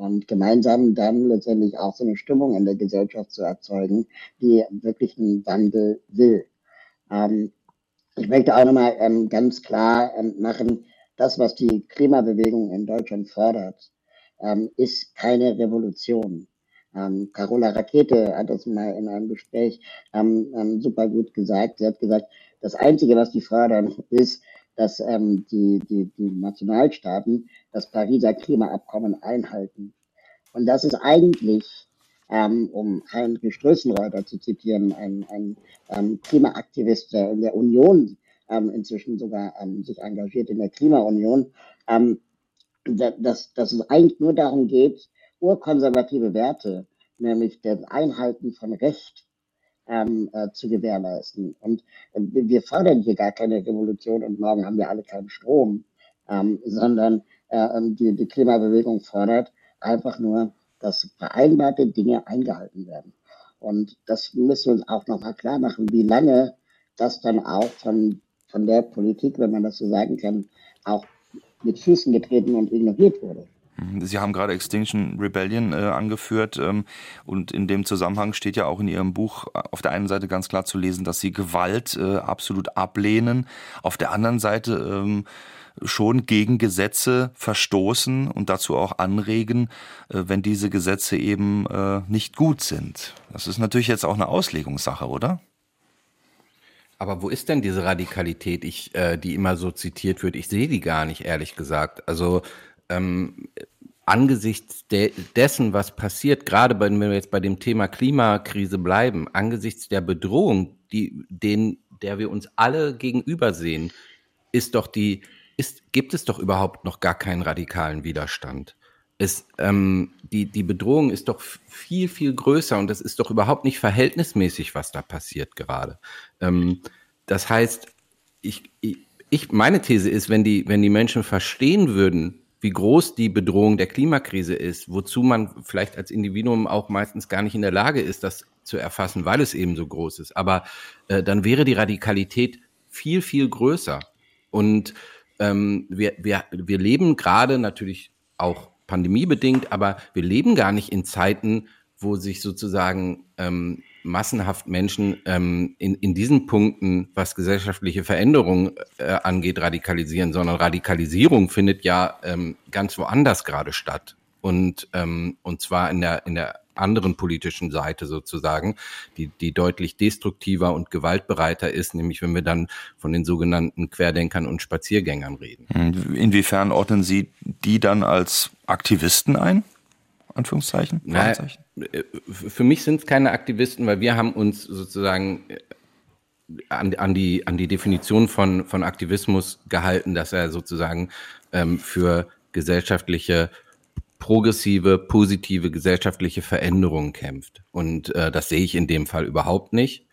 und gemeinsam dann letztendlich auch so eine Stimmung in der Gesellschaft zu erzeugen, die wirklich einen Wandel will. Ähm, ich möchte auch nochmal ähm, ganz klar ähm, machen, das, was die Klimabewegung in Deutschland fordert, ähm, ist keine Revolution. Ähm, Carola Rakete hat das mal in einem Gespräch ähm, ähm, super gut gesagt. Sie hat gesagt, das Einzige, was die fordern, ist, dass ähm, die, die, die Nationalstaaten das Pariser Klimaabkommen einhalten. Und das ist eigentlich ähm, um Heinrich Strößenreuter zu zitieren, ein, ein ähm, Klimaaktivist der, der Union, ähm, inzwischen sogar ähm, sich engagiert in der Klimaunion, ähm, dass, dass es eigentlich nur darum geht, urkonservative Werte, nämlich das Einhalten von Recht, ähm, äh, zu gewährleisten. Und äh, wir fordern hier gar keine Revolution und morgen haben wir alle keinen Strom, ähm, sondern äh, die, die Klimabewegung fordert einfach nur, dass vereinbarte Dinge eingehalten werden. Und das müssen wir uns auch nochmal klar machen, wie lange das dann auch von, von der Politik, wenn man das so sagen kann, auch mit Füßen getreten und ignoriert wurde. Sie haben gerade Extinction Rebellion äh, angeführt ähm, und in dem Zusammenhang steht ja auch in Ihrem Buch äh, auf der einen Seite ganz klar zu lesen, dass Sie Gewalt äh, absolut ablehnen, auf der anderen Seite ähm, schon gegen Gesetze verstoßen und dazu auch anregen, äh, wenn diese Gesetze eben äh, nicht gut sind. Das ist natürlich jetzt auch eine Auslegungssache, oder? Aber wo ist denn diese Radikalität, ich, äh, die immer so zitiert wird? Ich sehe die gar nicht, ehrlich gesagt. Also ähm, angesichts de dessen, was passiert, gerade wenn wir jetzt bei dem Thema Klimakrise bleiben, angesichts der Bedrohung, die, den, der wir uns alle gegenüber sehen, ist doch die, ist, gibt es doch überhaupt noch gar keinen radikalen Widerstand. Es, ähm, die, die Bedrohung ist doch viel, viel größer und es ist doch überhaupt nicht verhältnismäßig, was da passiert gerade. Ähm, das heißt, ich, ich, meine These ist, wenn die, wenn die Menschen verstehen würden, wie groß die Bedrohung der Klimakrise ist, wozu man vielleicht als Individuum auch meistens gar nicht in der Lage ist, das zu erfassen, weil es eben so groß ist. Aber äh, dann wäre die Radikalität viel, viel größer. Und ähm, wir, wir, wir leben gerade natürlich auch pandemiebedingt, aber wir leben gar nicht in Zeiten, wo sich sozusagen ähm, massenhaft Menschen ähm, in, in diesen Punkten, was gesellschaftliche Veränderungen äh, angeht, radikalisieren, sondern Radikalisierung findet ja ähm, ganz woanders gerade statt. Und, ähm, und zwar in der, in der anderen politischen Seite sozusagen, die, die deutlich destruktiver und gewaltbereiter ist, nämlich wenn wir dann von den sogenannten Querdenkern und Spaziergängern reden. Inwiefern ordnen Sie die dann als Aktivisten ein? Anführungszeichen? Na, äh, für mich sind es keine Aktivisten, weil wir haben uns sozusagen äh, an, an, die, an die Definition von, von Aktivismus gehalten, dass er sozusagen ähm, für gesellschaftliche, progressive, positive gesellschaftliche Veränderungen kämpft. Und äh, das sehe ich in dem Fall überhaupt nicht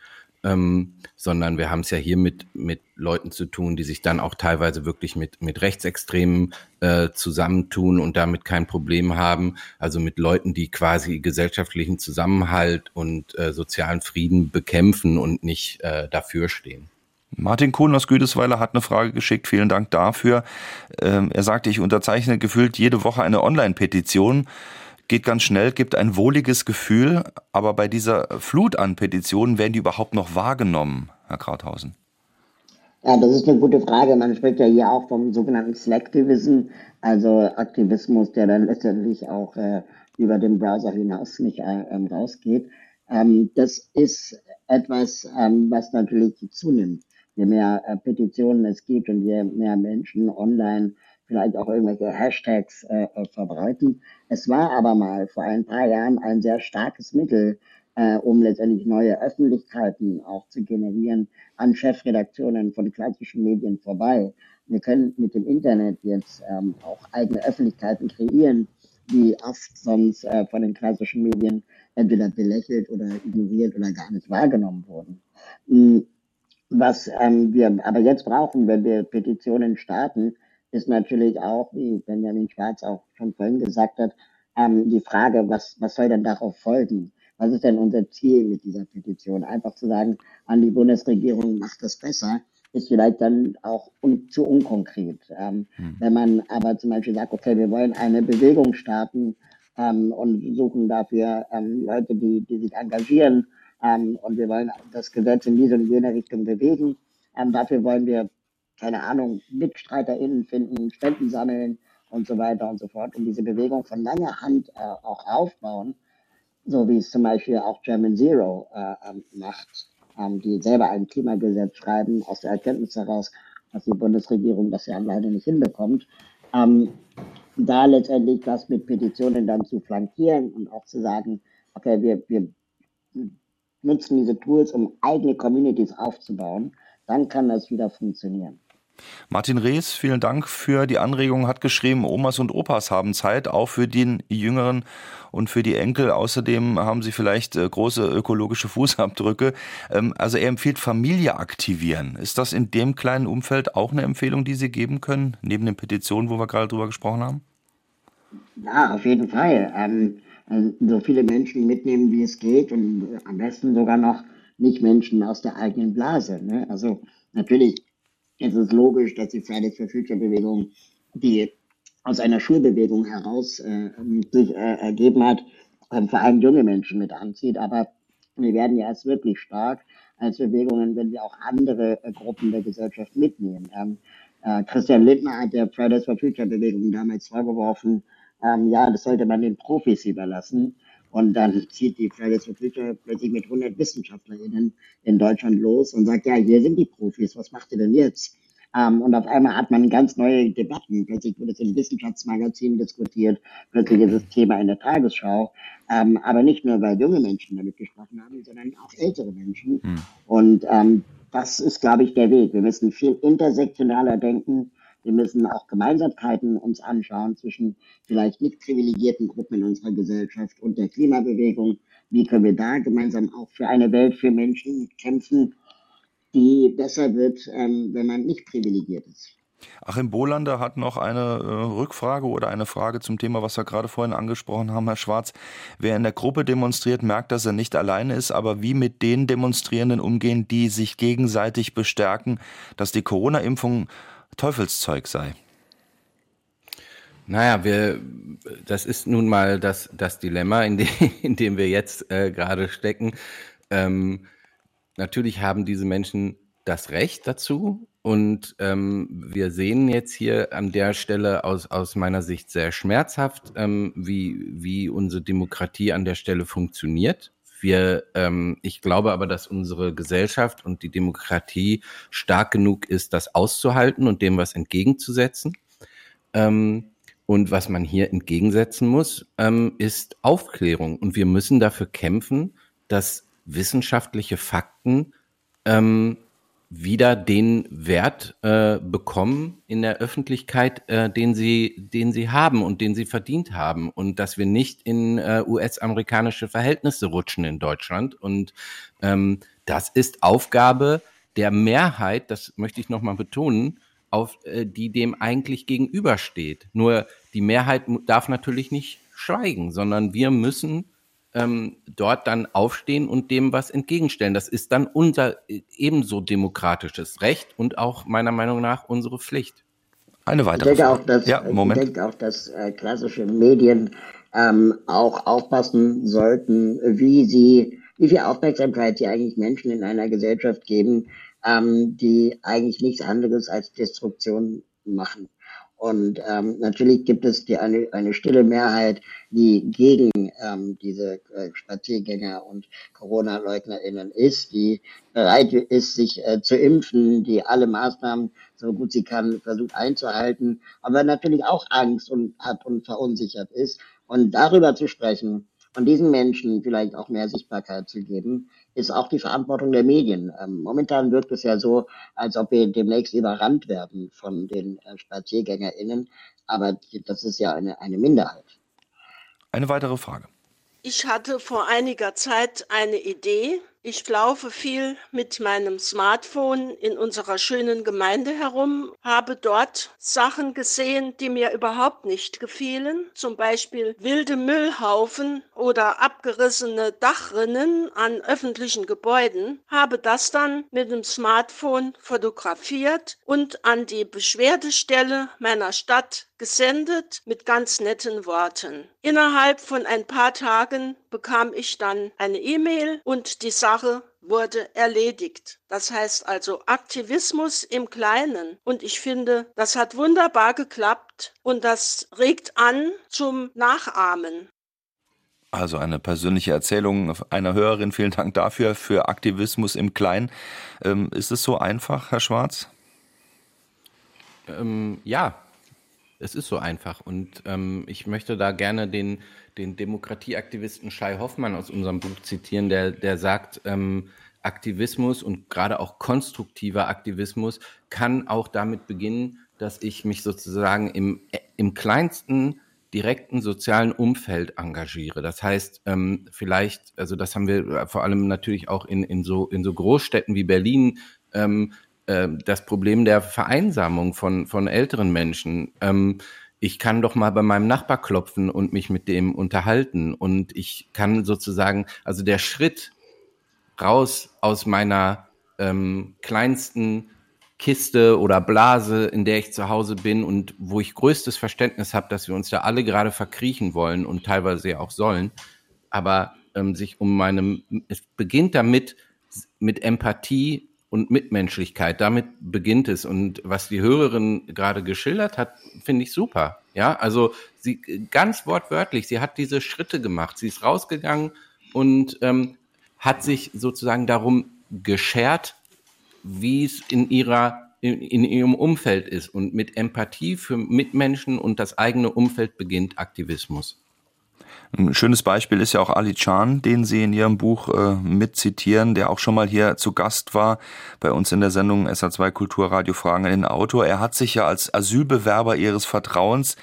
ähm, sondern wir haben es ja hier mit, mit Leuten zu tun, die sich dann auch teilweise wirklich mit, mit Rechtsextremen äh, zusammentun und damit kein Problem haben. Also mit Leuten, die quasi gesellschaftlichen Zusammenhalt und äh, sozialen Frieden bekämpfen und nicht äh, dafür stehen. Martin Kuhn aus Güdesweiler hat eine Frage geschickt. Vielen Dank dafür. Ähm, er sagte, ich unterzeichne gefühlt jede Woche eine Online-Petition geht ganz schnell, gibt ein wohliges Gefühl, aber bei dieser Flut an Petitionen werden die überhaupt noch wahrgenommen, Herr Krauthausen? Ja, das ist eine gute Frage. Man spricht ja hier auch vom sogenannten Slacktivism, also Aktivismus, der dann letztendlich auch äh, über den Browser hinaus nicht äh, ähm, rausgeht. Ähm, das ist etwas, ähm, was natürlich zunimmt. Je mehr äh, Petitionen es gibt und je mehr Menschen online vielleicht auch irgendwelche Hashtags äh, äh, verbreiten. Es war aber mal vor ein paar Jahren ein sehr starkes Mittel, äh, um letztendlich neue Öffentlichkeiten auch zu generieren an Chefredaktionen von klassischen Medien vorbei. Wir können mit dem Internet jetzt ähm, auch eigene Öffentlichkeiten kreieren, die oft sonst äh, von den klassischen Medien entweder belächelt oder ignoriert oder gar nicht wahrgenommen wurden. Was ähm, wir aber jetzt brauchen, wenn wir Petitionen starten, ist natürlich auch, wie Benjamin Schwarz auch schon vorhin gesagt hat, ähm, die Frage, was, was soll denn darauf folgen? Was ist denn unser Ziel mit dieser Petition? Einfach zu sagen, an die Bundesregierung macht das besser, ist vielleicht dann auch un zu unkonkret. Ähm, hm. Wenn man aber zum Beispiel sagt, okay, wir wollen eine Bewegung starten ähm, und suchen dafür ähm, Leute, die, die sich engagieren ähm, und wir wollen das Gesetz in diese und jene Richtung bewegen, ähm, dafür wollen wir keine Ahnung, MitstreiterInnen finden, Spenden sammeln und so weiter und so fort und diese Bewegung von langer Hand äh, auch aufbauen, so wie es zum Beispiel auch German Zero äh, ähm, macht, ähm, die selber ein Klimagesetz schreiben, aus der Erkenntnis heraus, dass die Bundesregierung das ja leider nicht hinbekommt. Ähm, da letztendlich das mit Petitionen dann zu flankieren und auch zu sagen, okay, wir, wir nutzen diese Tools, um eigene Communities aufzubauen, dann kann das wieder funktionieren. Martin Rees, vielen Dank für die Anregung, hat geschrieben, Omas und Opas haben Zeit, auch für den Jüngeren und für die Enkel. Außerdem haben sie vielleicht äh, große ökologische Fußabdrücke. Ähm, also er empfiehlt Familie aktivieren. Ist das in dem kleinen Umfeld auch eine Empfehlung, die Sie geben können, neben den Petitionen, wo wir gerade drüber gesprochen haben? Ja, auf jeden Fall. Ähm, also so viele Menschen mitnehmen, wie es geht und äh, am besten sogar noch nicht Menschen aus der eigenen Blase. Ne? Also natürlich ist es logisch, dass die Fridays for Future Bewegung, die aus einer Schulbewegung heraus äh, sich äh, ergeben hat, äh, vor allem junge Menschen mit anzieht. Aber wir werden ja erst wirklich stark als Bewegungen, wenn wir auch andere äh, Gruppen der Gesellschaft mitnehmen. Ähm, äh, Christian Lindner hat der Fridays for Future Bewegung damals vorgeworfen, ähm, ja, das sollte man den Profis überlassen. Und dann zieht die Fridays for Future plötzlich mit 100 WissenschaftlerInnen in Deutschland los und sagt, ja, hier sind die Profis, was macht ihr denn jetzt? Ähm, und auf einmal hat man ganz neue Debatten. Plötzlich wird es in Wissenschaftsmagazinen diskutiert, plötzlich ist das Thema in der Tagesschau. Ähm, aber nicht nur, weil junge Menschen damit gesprochen haben, sondern auch ältere Menschen. Mhm. Und ähm, das ist, glaube ich, der Weg. Wir müssen viel intersektionaler denken. Wir müssen auch Gemeinsamkeiten uns anschauen zwischen vielleicht nicht privilegierten Gruppen in unserer Gesellschaft und der Klimabewegung. Wie können wir da gemeinsam auch für eine Welt für Menschen kämpfen, die besser wird, ähm, wenn man nicht privilegiert ist? Achim Bohlander hat noch eine äh, Rückfrage oder eine Frage zum Thema, was wir gerade vorhin angesprochen haben, Herr Schwarz. Wer in der Gruppe demonstriert, merkt, dass er nicht alleine ist, aber wie mit den Demonstrierenden umgehen, die sich gegenseitig bestärken, dass die Corona-Impfung Teufelszeug sei? Naja, wir, das ist nun mal das, das Dilemma, in, de, in dem wir jetzt äh, gerade stecken. Ähm, natürlich haben diese Menschen das Recht dazu. Und ähm, wir sehen jetzt hier an der Stelle aus, aus meiner Sicht sehr schmerzhaft, ähm, wie, wie unsere Demokratie an der Stelle funktioniert. Wir, ähm, ich glaube aber, dass unsere Gesellschaft und die Demokratie stark genug ist, das auszuhalten und dem was entgegenzusetzen. Ähm, und was man hier entgegensetzen muss, ähm, ist Aufklärung. Und wir müssen dafür kämpfen, dass wissenschaftliche Fakten ähm, wieder den Wert äh, bekommen in der Öffentlichkeit, äh, den sie, den sie haben und den sie verdient haben und dass wir nicht in äh, US-amerikanische Verhältnisse rutschen in Deutschland. Und ähm, das ist Aufgabe der Mehrheit, das möchte ich nochmal betonen, auf äh, die dem eigentlich gegenübersteht. Nur die Mehrheit darf natürlich nicht schweigen, sondern wir müssen ähm, dort dann aufstehen und dem was entgegenstellen. Das ist dann unser äh, ebenso demokratisches Recht und auch meiner Meinung nach unsere Pflicht. Eine weitere ich denke Frage. Auch, dass, ja, Moment. Ich denke auch, dass äh, klassische Medien ähm, auch aufpassen sollten, wie sie, wie viel Aufmerksamkeit sie eigentlich Menschen in einer Gesellschaft geben, ähm, die eigentlich nichts anderes als Destruktion machen. Und ähm, natürlich gibt es die, eine, eine stille Mehrheit, die gegen ähm, diese äh, Spaziergänger und Corona-LeugnerInnen ist, die bereit ist, sich äh, zu impfen, die alle Maßnahmen, so gut sie kann, versucht einzuhalten, aber natürlich auch Angst und hat und verunsichert ist. Und darüber zu sprechen und diesen Menschen vielleicht auch mehr Sichtbarkeit zu geben, ist auch die Verantwortung der Medien. Ähm, momentan wirkt es ja so, als ob wir demnächst überrannt werden von den äh, SpaziergängerInnen, aber das ist ja eine, eine Minderheit. Eine weitere Frage. Ich hatte vor einiger Zeit eine Idee, ich laufe viel mit meinem Smartphone in unserer schönen Gemeinde herum, habe dort Sachen gesehen, die mir überhaupt nicht gefielen, zum Beispiel wilde Müllhaufen oder abgerissene Dachrinnen an öffentlichen Gebäuden, habe das dann mit dem Smartphone fotografiert und an die Beschwerdestelle meiner Stadt gesendet mit ganz netten Worten. Innerhalb von ein paar Tagen bekam ich dann eine E-Mail und die Sache wurde erledigt. Das heißt also Aktivismus im Kleinen. Und ich finde, das hat wunderbar geklappt und das regt an zum Nachahmen. Also eine persönliche Erzählung einer Hörerin. Vielen Dank dafür, für Aktivismus im Kleinen. Ähm, ist es so einfach, Herr Schwarz? Ähm, ja, Es ist so einfach. Und ähm, ich möchte da gerne den, den Demokratieaktivisten Shai Hoffmann aus unserem Buch zitieren, der, der sagt, ähm, Aktivismus und gerade auch konstruktiver Aktivismus kann auch damit beginnen, dass ich mich sozusagen im, im kleinsten direkten sozialen Umfeld engagiere. Das heißt, ähm, vielleicht, also das haben wir vor allem natürlich auch in, in, so, in so Großstädten wie Berlin, ähm, äh, das Problem der Vereinsamung von, von älteren Menschen. Ähm, ich kann doch mal bei meinem Nachbar klopfen und mich mit dem unterhalten. Und ich kann sozusagen, also der Schritt raus aus meiner ähm, kleinsten Kiste oder Blase, in der ich zu Hause bin und wo ich größtes Verständnis habe, dass wir uns da alle gerade verkriechen wollen und teilweise ja auch sollen. Aber ähm, sich um meine, es beginnt damit mit Empathie und Mitmenschlichkeit. Damit beginnt es. Und was die Hörerin gerade geschildert hat, finde ich super. Ja, also sie ganz wortwörtlich, sie hat diese Schritte gemacht. Sie ist rausgegangen und ähm, hat sich sozusagen darum geschert, wie es in ihrer in, in ihrem Umfeld ist. Und mit Empathie für Mitmenschen und das eigene Umfeld beginnt Aktivismus. Ein schönes Beispiel ist ja auch Ali Chan, den Sie in Ihrem Buch äh, mitzitieren, der auch schon mal hier zu Gast war bei uns in der Sendung SA2 Kulturradio Fragen an den Autor. Er hat sich ja als Asylbewerber Ihres Vertrauens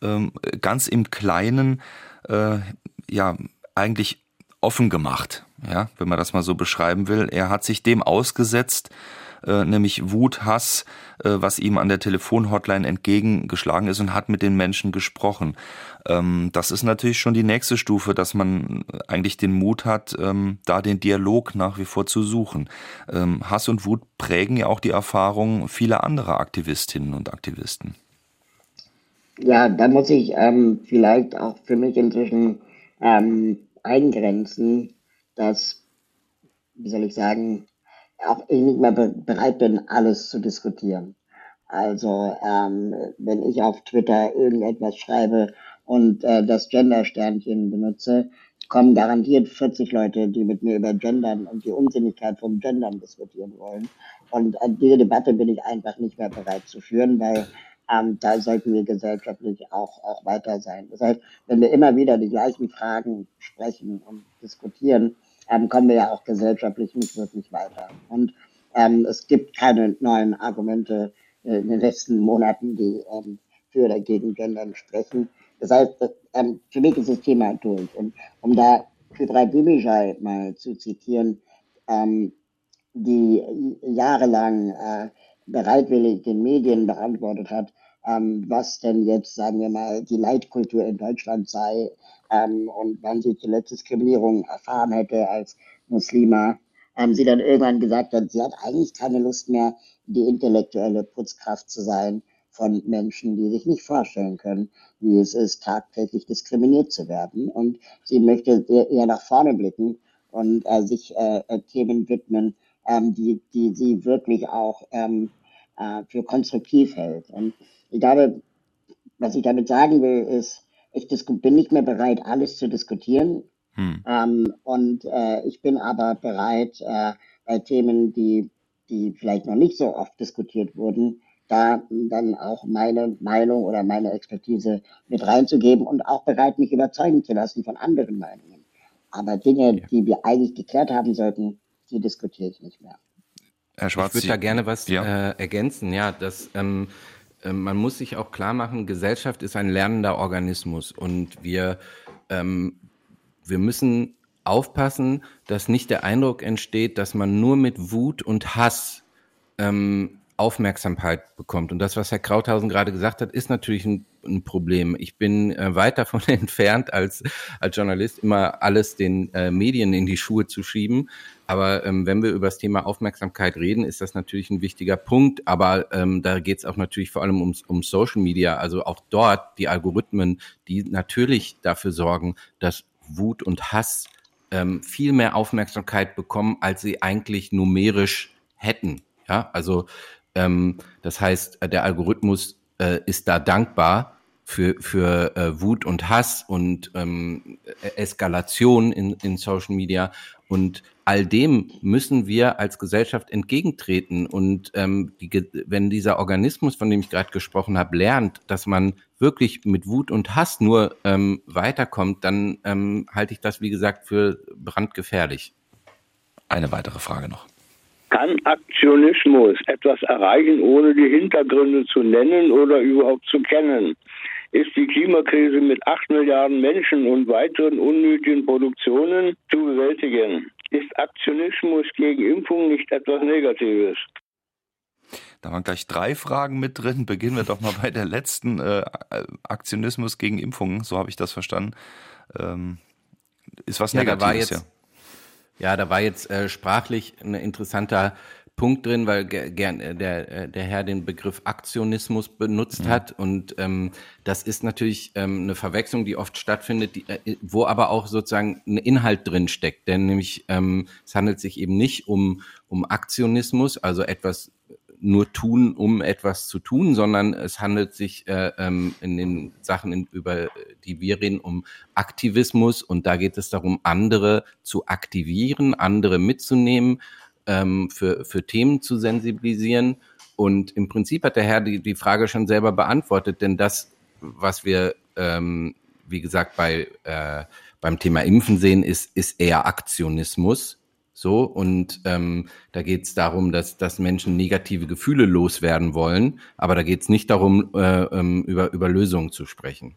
ähm, ganz im Kleinen äh, ja eigentlich offen gemacht, ja, wenn man das mal so beschreiben will. Er hat sich dem ausgesetzt, äh, nämlich Wut, Hass, äh, was ihm an der Telefonhotline entgegengeschlagen ist und hat mit den Menschen gesprochen. Ähm, das ist natürlich schon die nächste Stufe, dass man eigentlich den Mut hat, ähm, da den Dialog nach wie vor zu suchen. Ähm, Hass und Wut prägen ja auch die Erfahrung vieler anderer Aktivistinnen und Aktivisten. Ja, da muss ich ähm, vielleicht auch für mich inzwischen ähm, eingrenzen, dass, wie soll ich sagen, auch ich nicht mehr bereit bin, alles zu diskutieren. Also ähm, wenn ich auf Twitter irgendetwas schreibe und äh, das Gender-Sternchen benutze, kommen garantiert 40 Leute, die mit mir über Gendern und die Unsinnigkeit vom Gendern diskutieren wollen. Und äh, diese Debatte bin ich einfach nicht mehr bereit zu führen, weil ähm, da sollten wir gesellschaftlich auch, auch weiter sein. Das heißt, wenn wir immer wieder die gleichen Fragen sprechen und diskutieren, ähm, kommen wir ja auch gesellschaftlich nicht wirklich weiter. Und ähm, es gibt keine neuen Argumente äh, in den letzten Monaten, die ähm, für oder gegen Gendern sprechen. Das heißt, ähm, für mich ist das Thema durch. Und um da Kudrai Bibijay mal zu zitieren, ähm, die jahrelang äh, bereitwillig den Medien beantwortet hat, ähm, was denn jetzt, sagen wir mal, die Leitkultur in Deutschland sei ähm, und wann sie zuletzt Diskriminierung erfahren hätte als Muslima, ähm, sie dann irgendwann gesagt hat, sie hat eigentlich keine Lust mehr, die intellektuelle Putzkraft zu sein von Menschen, die sich nicht vorstellen können, wie es ist, tagtäglich diskriminiert zu werden. Und sie möchte eher nach vorne blicken und äh, sich äh, äh, Themen widmen, ähm, die, die sie wirklich auch ähm, äh, für konstruktiv hält. Und ich glaube, was ich damit sagen will, ist, ich bin nicht mehr bereit, alles zu diskutieren. Hm. Ähm, und äh, ich bin aber bereit, äh, bei Themen, die, die vielleicht noch nicht so oft diskutiert wurden, da dann auch meine Meinung oder meine Expertise mit reinzugeben und auch bereit, mich überzeugen zu lassen von anderen Meinungen. Aber Dinge, ja. die wir eigentlich geklärt haben sollten, die diskutiere ich nicht mehr. Herr Schwarz, ich würde da gerne was ja. äh, ergänzen. Ja, dass ähm, äh, man muss sich auch klar machen, Gesellschaft ist ein lernender Organismus und wir ähm, wir müssen aufpassen, dass nicht der Eindruck entsteht, dass man nur mit Wut und Hass ähm, Aufmerksamkeit bekommt. Und das, was Herr Krauthausen gerade gesagt hat, ist natürlich ein, ein Problem. Ich bin äh, weit davon entfernt, als, als Journalist immer alles den äh, Medien in die Schuhe zu schieben. Aber ähm, wenn wir über das Thema Aufmerksamkeit reden, ist das natürlich ein wichtiger Punkt. Aber ähm, da geht es auch natürlich vor allem um, um Social Media. Also auch dort die Algorithmen, die natürlich dafür sorgen, dass Wut und Hass ähm, viel mehr Aufmerksamkeit bekommen, als sie eigentlich numerisch hätten. Ja, also ähm, das heißt, der Algorithmus äh, ist da dankbar für, für äh, Wut und Hass und ähm, Eskalation in, in Social Media. Und all dem müssen wir als Gesellschaft entgegentreten. Und ähm, die, wenn dieser Organismus, von dem ich gerade gesprochen habe, lernt, dass man wirklich mit Wut und Hass nur ähm, weiterkommt, dann ähm, halte ich das, wie gesagt, für brandgefährlich. Eine weitere Frage noch. Kann Aktionismus etwas erreichen, ohne die Hintergründe zu nennen oder überhaupt zu kennen? Ist die Klimakrise mit acht Milliarden Menschen und weiteren unnötigen Produktionen zu bewältigen? Ist Aktionismus gegen Impfung nicht etwas Negatives? Da waren gleich drei Fragen mit drin. Beginnen wir doch mal bei der letzten äh, Aktionismus gegen Impfungen. So habe ich das verstanden. Ähm, ist was ja, Negatives, ja. Ja, da war jetzt äh, sprachlich ein interessanter Punkt drin, weil gern äh, der, äh, der Herr den Begriff Aktionismus benutzt mhm. hat. Und ähm, das ist natürlich ähm, eine Verwechslung, die oft stattfindet, die, äh, wo aber auch sozusagen ein Inhalt drin steckt. Denn nämlich ähm, es handelt sich eben nicht um, um Aktionismus, also etwas nur tun, um etwas zu tun, sondern es handelt sich äh, ähm, in den Sachen, in, über die wir reden, um Aktivismus und da geht es darum, andere zu aktivieren, andere mitzunehmen, ähm, für, für Themen zu sensibilisieren. Und im Prinzip hat der Herr die, die Frage schon selber beantwortet, denn das, was wir, ähm, wie gesagt, bei, äh, beim Thema Impfen sehen, ist, ist eher Aktionismus so, und ähm, da geht es darum, dass, dass Menschen negative Gefühle loswerden wollen, aber da geht es nicht darum, äh, ähm, über, über Lösungen zu sprechen.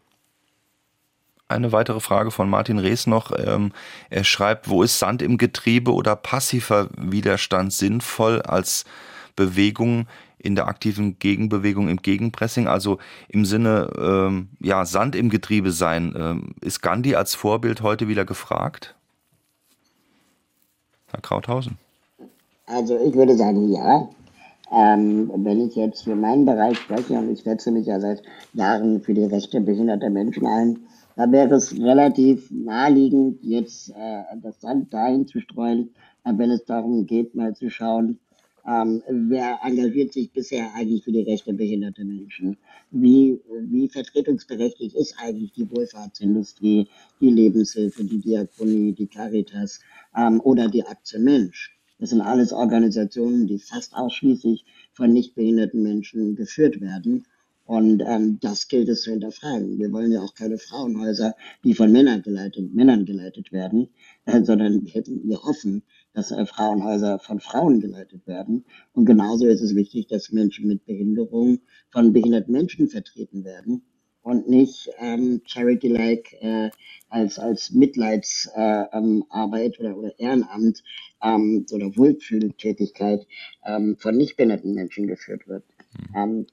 Eine weitere Frage von Martin Rees noch. Ähm, er schreibt, wo ist Sand im Getriebe oder passiver Widerstand sinnvoll als Bewegung in der aktiven Gegenbewegung im Gegenpressing? Also im Sinne, ähm, ja, Sand im Getriebe sein. Ähm, ist Gandhi als Vorbild heute wieder gefragt? Krauthausen? Also ich würde sagen, ja. Ähm, wenn ich jetzt für meinen Bereich spreche, und ich setze mich ja seit Jahren für die Rechte behinderter Menschen ein, da wäre es relativ naheliegend, jetzt äh, das Sand dahin zu streuen, wenn es darum geht, mal zu schauen, ähm, wer engagiert sich bisher eigentlich für die Rechte behinderter Menschen? Wie, wie vertretungsberechtigt ist eigentlich die Wohlfahrtsindustrie, die Lebenshilfe, die Diakonie, die Caritas ähm, oder die Aktion Mensch? Das sind alles Organisationen, die fast ausschließlich von nichtbehinderten Menschen geführt werden. Und ähm, das gilt es zu hinterfragen. Wir wollen ja auch keine Frauenhäuser, die von Männern geleitet, Männern geleitet werden, äh, sondern wir, wir hoffen, dass äh, Frauenhäuser von Frauen geleitet werden. Und genauso ist es wichtig, dass Menschen mit Behinderung von behinderten Menschen vertreten werden und nicht ähm, Charity-like äh, als, als Mitleidsarbeit äh, ähm, oder, oder Ehrenamt ähm, oder Wohlfühltätigkeit ähm, von nicht behinderten Menschen geführt wird. Mhm. Ähm,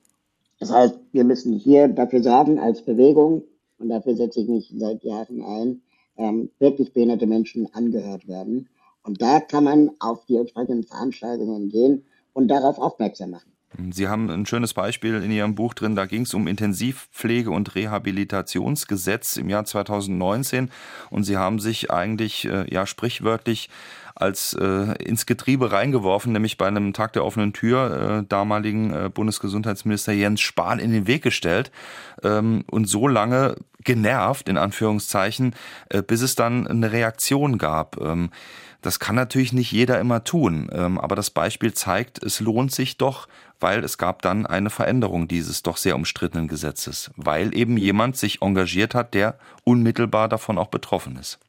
das heißt, wir müssen hier dafür sorgen als Bewegung, und dafür setze ich mich seit Jahren ein, ähm, wirklich behinderte Menschen angehört werden und da kann man auf die entsprechenden Veranstaltungen gehen und darauf aufmerksam machen. Sie haben ein schönes Beispiel in Ihrem Buch drin, da ging es um Intensivpflege und Rehabilitationsgesetz im Jahr 2019 und Sie haben sich eigentlich äh, ja sprichwörtlich als äh, ins Getriebe reingeworfen, nämlich bei einem Tag der offenen Tür äh, damaligen äh, Bundesgesundheitsminister Jens Spahn in den Weg gestellt ähm, und so lange genervt, in Anführungszeichen, äh, bis es dann eine Reaktion gab. Ähm, das kann natürlich nicht jeder immer tun, ähm, aber das Beispiel zeigt, es lohnt sich doch, weil es gab dann eine Veränderung dieses doch sehr umstrittenen Gesetzes, weil eben jemand sich engagiert hat, der unmittelbar davon auch betroffen ist.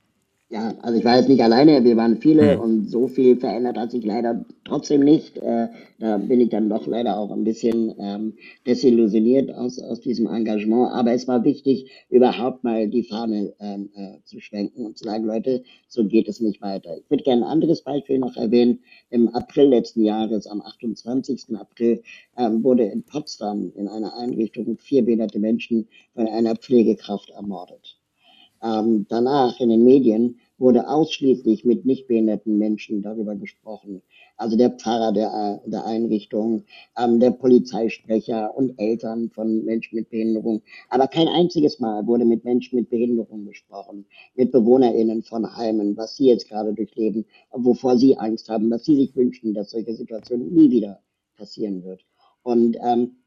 Ja, also ich war jetzt nicht alleine, wir waren viele hm. und so viel verändert hat sich leider trotzdem nicht. Äh, da bin ich dann doch leider auch ein bisschen ähm, desillusioniert aus, aus diesem Engagement. Aber es war wichtig, überhaupt mal die Fahne ähm, äh, zu schwenken und zu sagen, Leute, so geht es nicht weiter. Ich würde gerne ein anderes Beispiel noch erwähnen. Im April letzten Jahres, am 28. April, ähm, wurde in Potsdam in einer Einrichtung vier behinderte Menschen von einer Pflegekraft ermordet. Ähm, danach in den Medien wurde ausschließlich mit nicht behinderten Menschen darüber gesprochen. Also der Pfarrer der, der Einrichtung, ähm, der Polizeisprecher und Eltern von Menschen mit Behinderung. Aber kein einziges Mal wurde mit Menschen mit Behinderung gesprochen, mit BewohnerInnen von Heimen, was sie jetzt gerade durchleben, wovor sie Angst haben, was sie sich wünschen, dass solche Situationen nie wieder passieren wird. Und ähm,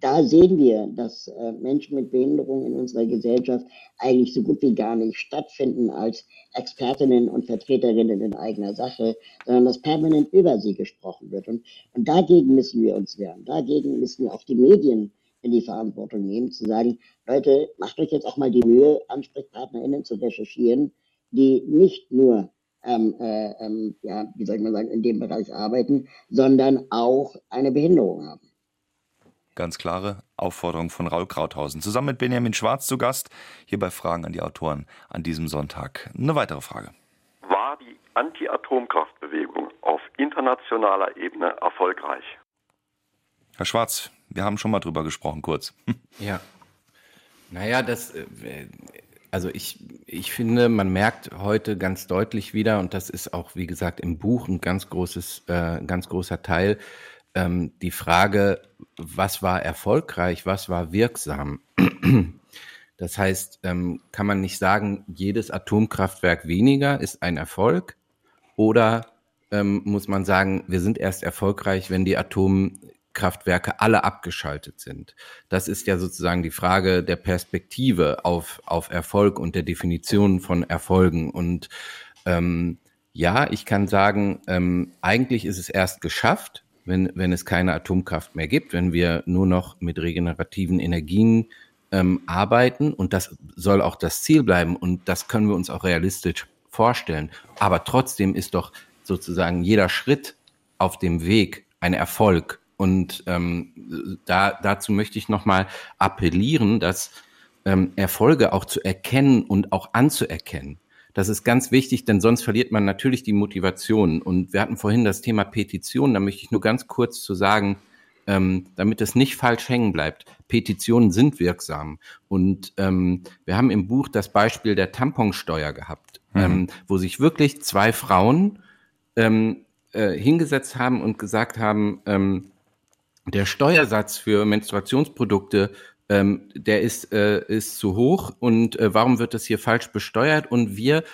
da sehen wir, dass äh, Menschen mit Behinderung in unserer Gesellschaft eigentlich so gut wie gar nicht stattfinden als Expertinnen und Vertreterinnen in eigener Sache, sondern dass permanent über sie gesprochen wird. Und, und dagegen müssen wir uns wehren. Dagegen müssen wir auch die Medien in die Verantwortung nehmen, zu sagen, Leute, macht euch jetzt auch mal die Mühe, AnsprechpartnerInnen zu recherchieren, die nicht nur ähm, äh, ähm, ja, wie soll ich mal sagen, in dem Bereich arbeiten, sondern auch eine Behinderung haben. Ganz klare Aufforderung von Raul Krauthausen. Zusammen mit Benjamin Schwarz zu Gast, hier bei Fragen an die Autoren an diesem Sonntag. Eine weitere Frage. War die Anti-Atomkraftbewegung auf internationaler Ebene erfolgreich? Herr Schwarz, wir haben schon mal drüber gesprochen, kurz. Ja. Naja, das, äh, also ich, ich finde, man merkt heute ganz deutlich wieder, und das ist auch, wie gesagt, im Buch ein ganz großes, äh, ganz großer Teil, ähm, die Frage, was war erfolgreich, was war wirksam. Das heißt, ähm, kann man nicht sagen, jedes Atomkraftwerk weniger ist ein Erfolg oder ähm, muss man sagen, wir sind erst erfolgreich, wenn die Atomkraftwerke alle abgeschaltet sind. Das ist ja sozusagen die Frage der Perspektive auf, auf Erfolg und der Definition von Erfolgen. Und ähm, ja, ich kann sagen, ähm, eigentlich ist es erst geschafft, wenn, wenn es keine Atomkraft mehr gibt, wenn wir nur noch mit regenerativen Energien ähm, arbeiten. Und das soll auch das Ziel bleiben. Und das können wir uns auch realistisch vorstellen. Aber trotzdem ist doch sozusagen jeder Schritt auf dem Weg ein Erfolg. Und ähm, da, dazu möchte ich nochmal appellieren, dass ähm, Erfolge auch zu erkennen und auch anzuerkennen. Das ist ganz wichtig, denn sonst verliert man natürlich die Motivation. Und wir hatten vorhin das Thema Petition. Da möchte ich nur ganz kurz zu sagen, ähm, damit es nicht falsch hängen bleibt. Petitionen sind wirksam. Und ähm, wir haben im Buch das Beispiel der Tamponsteuer gehabt, mhm. ähm, wo sich wirklich zwei Frauen ähm, äh, hingesetzt haben und gesagt haben, ähm, der Steuersatz für Menstruationsprodukte ähm, der ist, äh, ist zu hoch und äh, warum wird das hier falsch besteuert? Und wir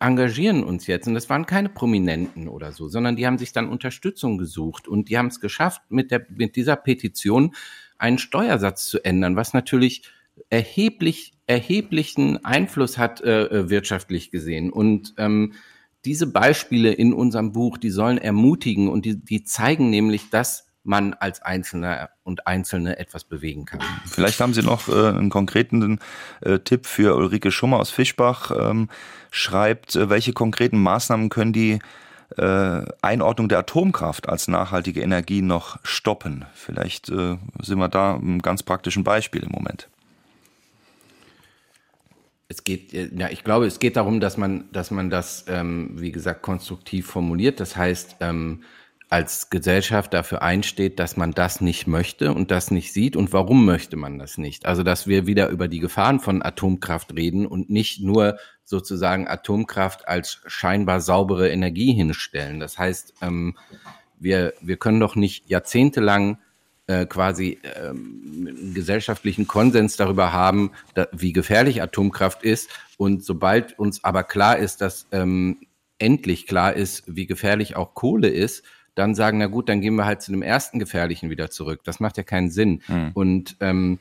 engagieren uns jetzt. Und das waren keine Prominenten oder so, sondern die haben sich dann Unterstützung gesucht und die haben es geschafft, mit, der, mit dieser Petition einen Steuersatz zu ändern, was natürlich erheblich, erheblichen Einfluss hat äh, äh wirtschaftlich gesehen. Und ähm, diese Beispiele in unserem Buch, die sollen ermutigen und die, die zeigen nämlich, dass man als Einzelner und Einzelne etwas bewegen kann. Vielleicht haben Sie noch äh, einen konkreten äh, Tipp für Ulrike Schummer aus Fischbach. Ähm, schreibt, äh, welche konkreten Maßnahmen können die äh, Einordnung der Atomkraft als nachhaltige Energie noch stoppen? Vielleicht äh, sind wir da ein ganz praktischen Beispiel im Moment. Es geht, äh, ja, ich glaube, es geht darum, dass man, dass man das, ähm, wie gesagt, konstruktiv formuliert. Das heißt, ähm, als Gesellschaft dafür einsteht, dass man das nicht möchte und das nicht sieht und warum möchte man das nicht. Also dass wir wieder über die Gefahren von Atomkraft reden und nicht nur sozusagen Atomkraft als scheinbar saubere Energie hinstellen. Das heißt, ähm, wir, wir können doch nicht jahrzehntelang äh, quasi ähm, gesellschaftlichen Konsens darüber haben, da, wie gefährlich Atomkraft ist. Und sobald uns aber klar ist, dass ähm, endlich klar ist, wie gefährlich auch Kohle ist, dann sagen, na gut, dann gehen wir halt zu dem ersten Gefährlichen wieder zurück. Das macht ja keinen Sinn. Mhm. Und ähm,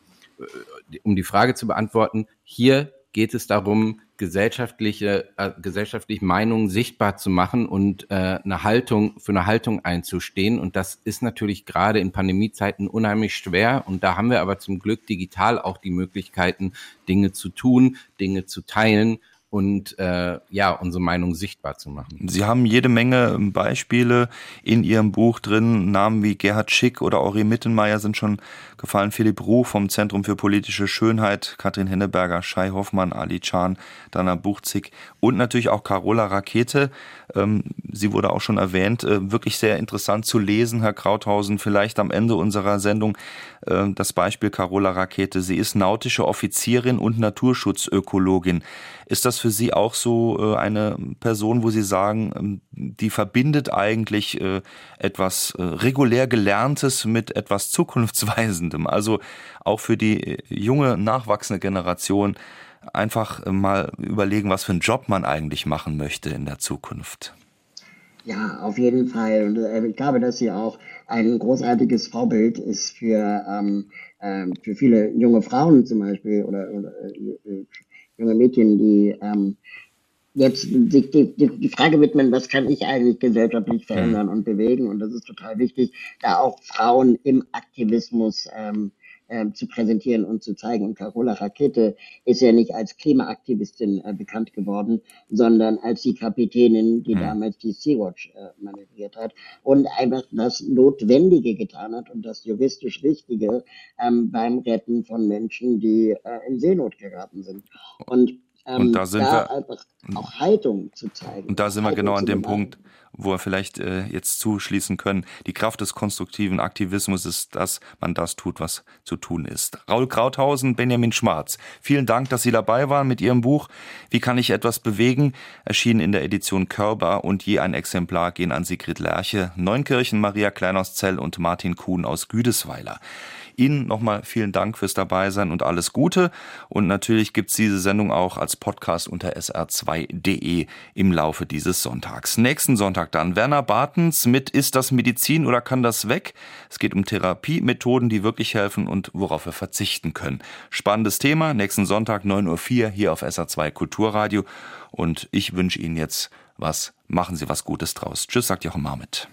um die Frage zu beantworten, hier geht es darum, gesellschaftliche, äh, gesellschaftliche Meinungen sichtbar zu machen und äh, eine Haltung, für eine Haltung einzustehen. Und das ist natürlich gerade in Pandemiezeiten unheimlich schwer. Und da haben wir aber zum Glück digital auch die Möglichkeiten, Dinge zu tun, Dinge zu teilen und äh, ja, unsere Meinung sichtbar zu machen. Sie haben jede Menge Beispiele in Ihrem Buch drin. Namen wie Gerhard Schick oder Ori Mittenmeier sind schon gefallen. Philipp Ruh vom Zentrum für politische Schönheit, Katrin Henneberger, Shai Hoffmann, Ali Chan, Dana Buchzig und natürlich auch Carola Rakete. Ähm, sie wurde auch schon erwähnt. Äh, wirklich sehr interessant zu lesen, Herr Krauthausen. Vielleicht am Ende unserer Sendung äh, das Beispiel Carola Rakete. Sie ist nautische Offizierin und Naturschutzökologin. Ist das für Sie auch so äh, eine Person, wo Sie sagen, ähm, die verbindet eigentlich etwas regulär Gelerntes mit etwas Zukunftsweisendem? Also auch für die junge, nachwachsende Generation einfach mal überlegen, was für einen Job man eigentlich machen möchte in der Zukunft. Ja, auf jeden Fall. Und äh, ich glaube, dass sie auch ein großartiges Vorbild ist für, ähm, äh, für viele junge Frauen zum Beispiel oder, oder äh, junge Mädchen, die ähm, jetzt sich die, die, die Frage widmen, was kann ich eigentlich gesellschaftlich verändern und bewegen. Und das ist total wichtig, da auch Frauen im Aktivismus ähm, äh, zu präsentieren und zu zeigen. Und Carola Rakete ist ja nicht als Klimaaktivistin äh, bekannt geworden, sondern als die Kapitänin, die mhm. damals die Sea-Watch äh, manövriert hat und einfach das Notwendige getan hat und das juristisch Richtige ähm, beim Retten von Menschen, die äh, in Seenot geraten sind. Und ähm, und da sind da wir auch Haltung zu zeigen. Und da sind wir genau an dem Punkt, wo wir vielleicht äh, jetzt zuschließen können. Die Kraft des konstruktiven Aktivismus ist, dass man das tut, was zu tun ist. Raul Krauthausen, Benjamin Schmarz, vielen Dank, dass Sie dabei waren mit Ihrem Buch Wie kann ich etwas bewegen? Erschienen in der Edition Körber und je ein Exemplar gehen an Sigrid Lerche, Neunkirchen, Maria Klein aus Zell und Martin Kuhn aus Güdesweiler. Ihnen nochmal vielen Dank fürs Dabeisein und alles Gute. Und natürlich gibt's diese Sendung auch als Podcast unter sr2.de im Laufe dieses Sonntags. Nächsten Sonntag dann Werner Bartens mit Ist das Medizin oder kann das weg? Es geht um Therapiemethoden, die wirklich helfen und worauf wir verzichten können. Spannendes Thema. Nächsten Sonntag 9.04 Uhr hier auf SR2 Kulturradio. Und ich wünsche Ihnen jetzt was. Machen Sie was Gutes draus. Tschüss, sagt Jochen Marmit.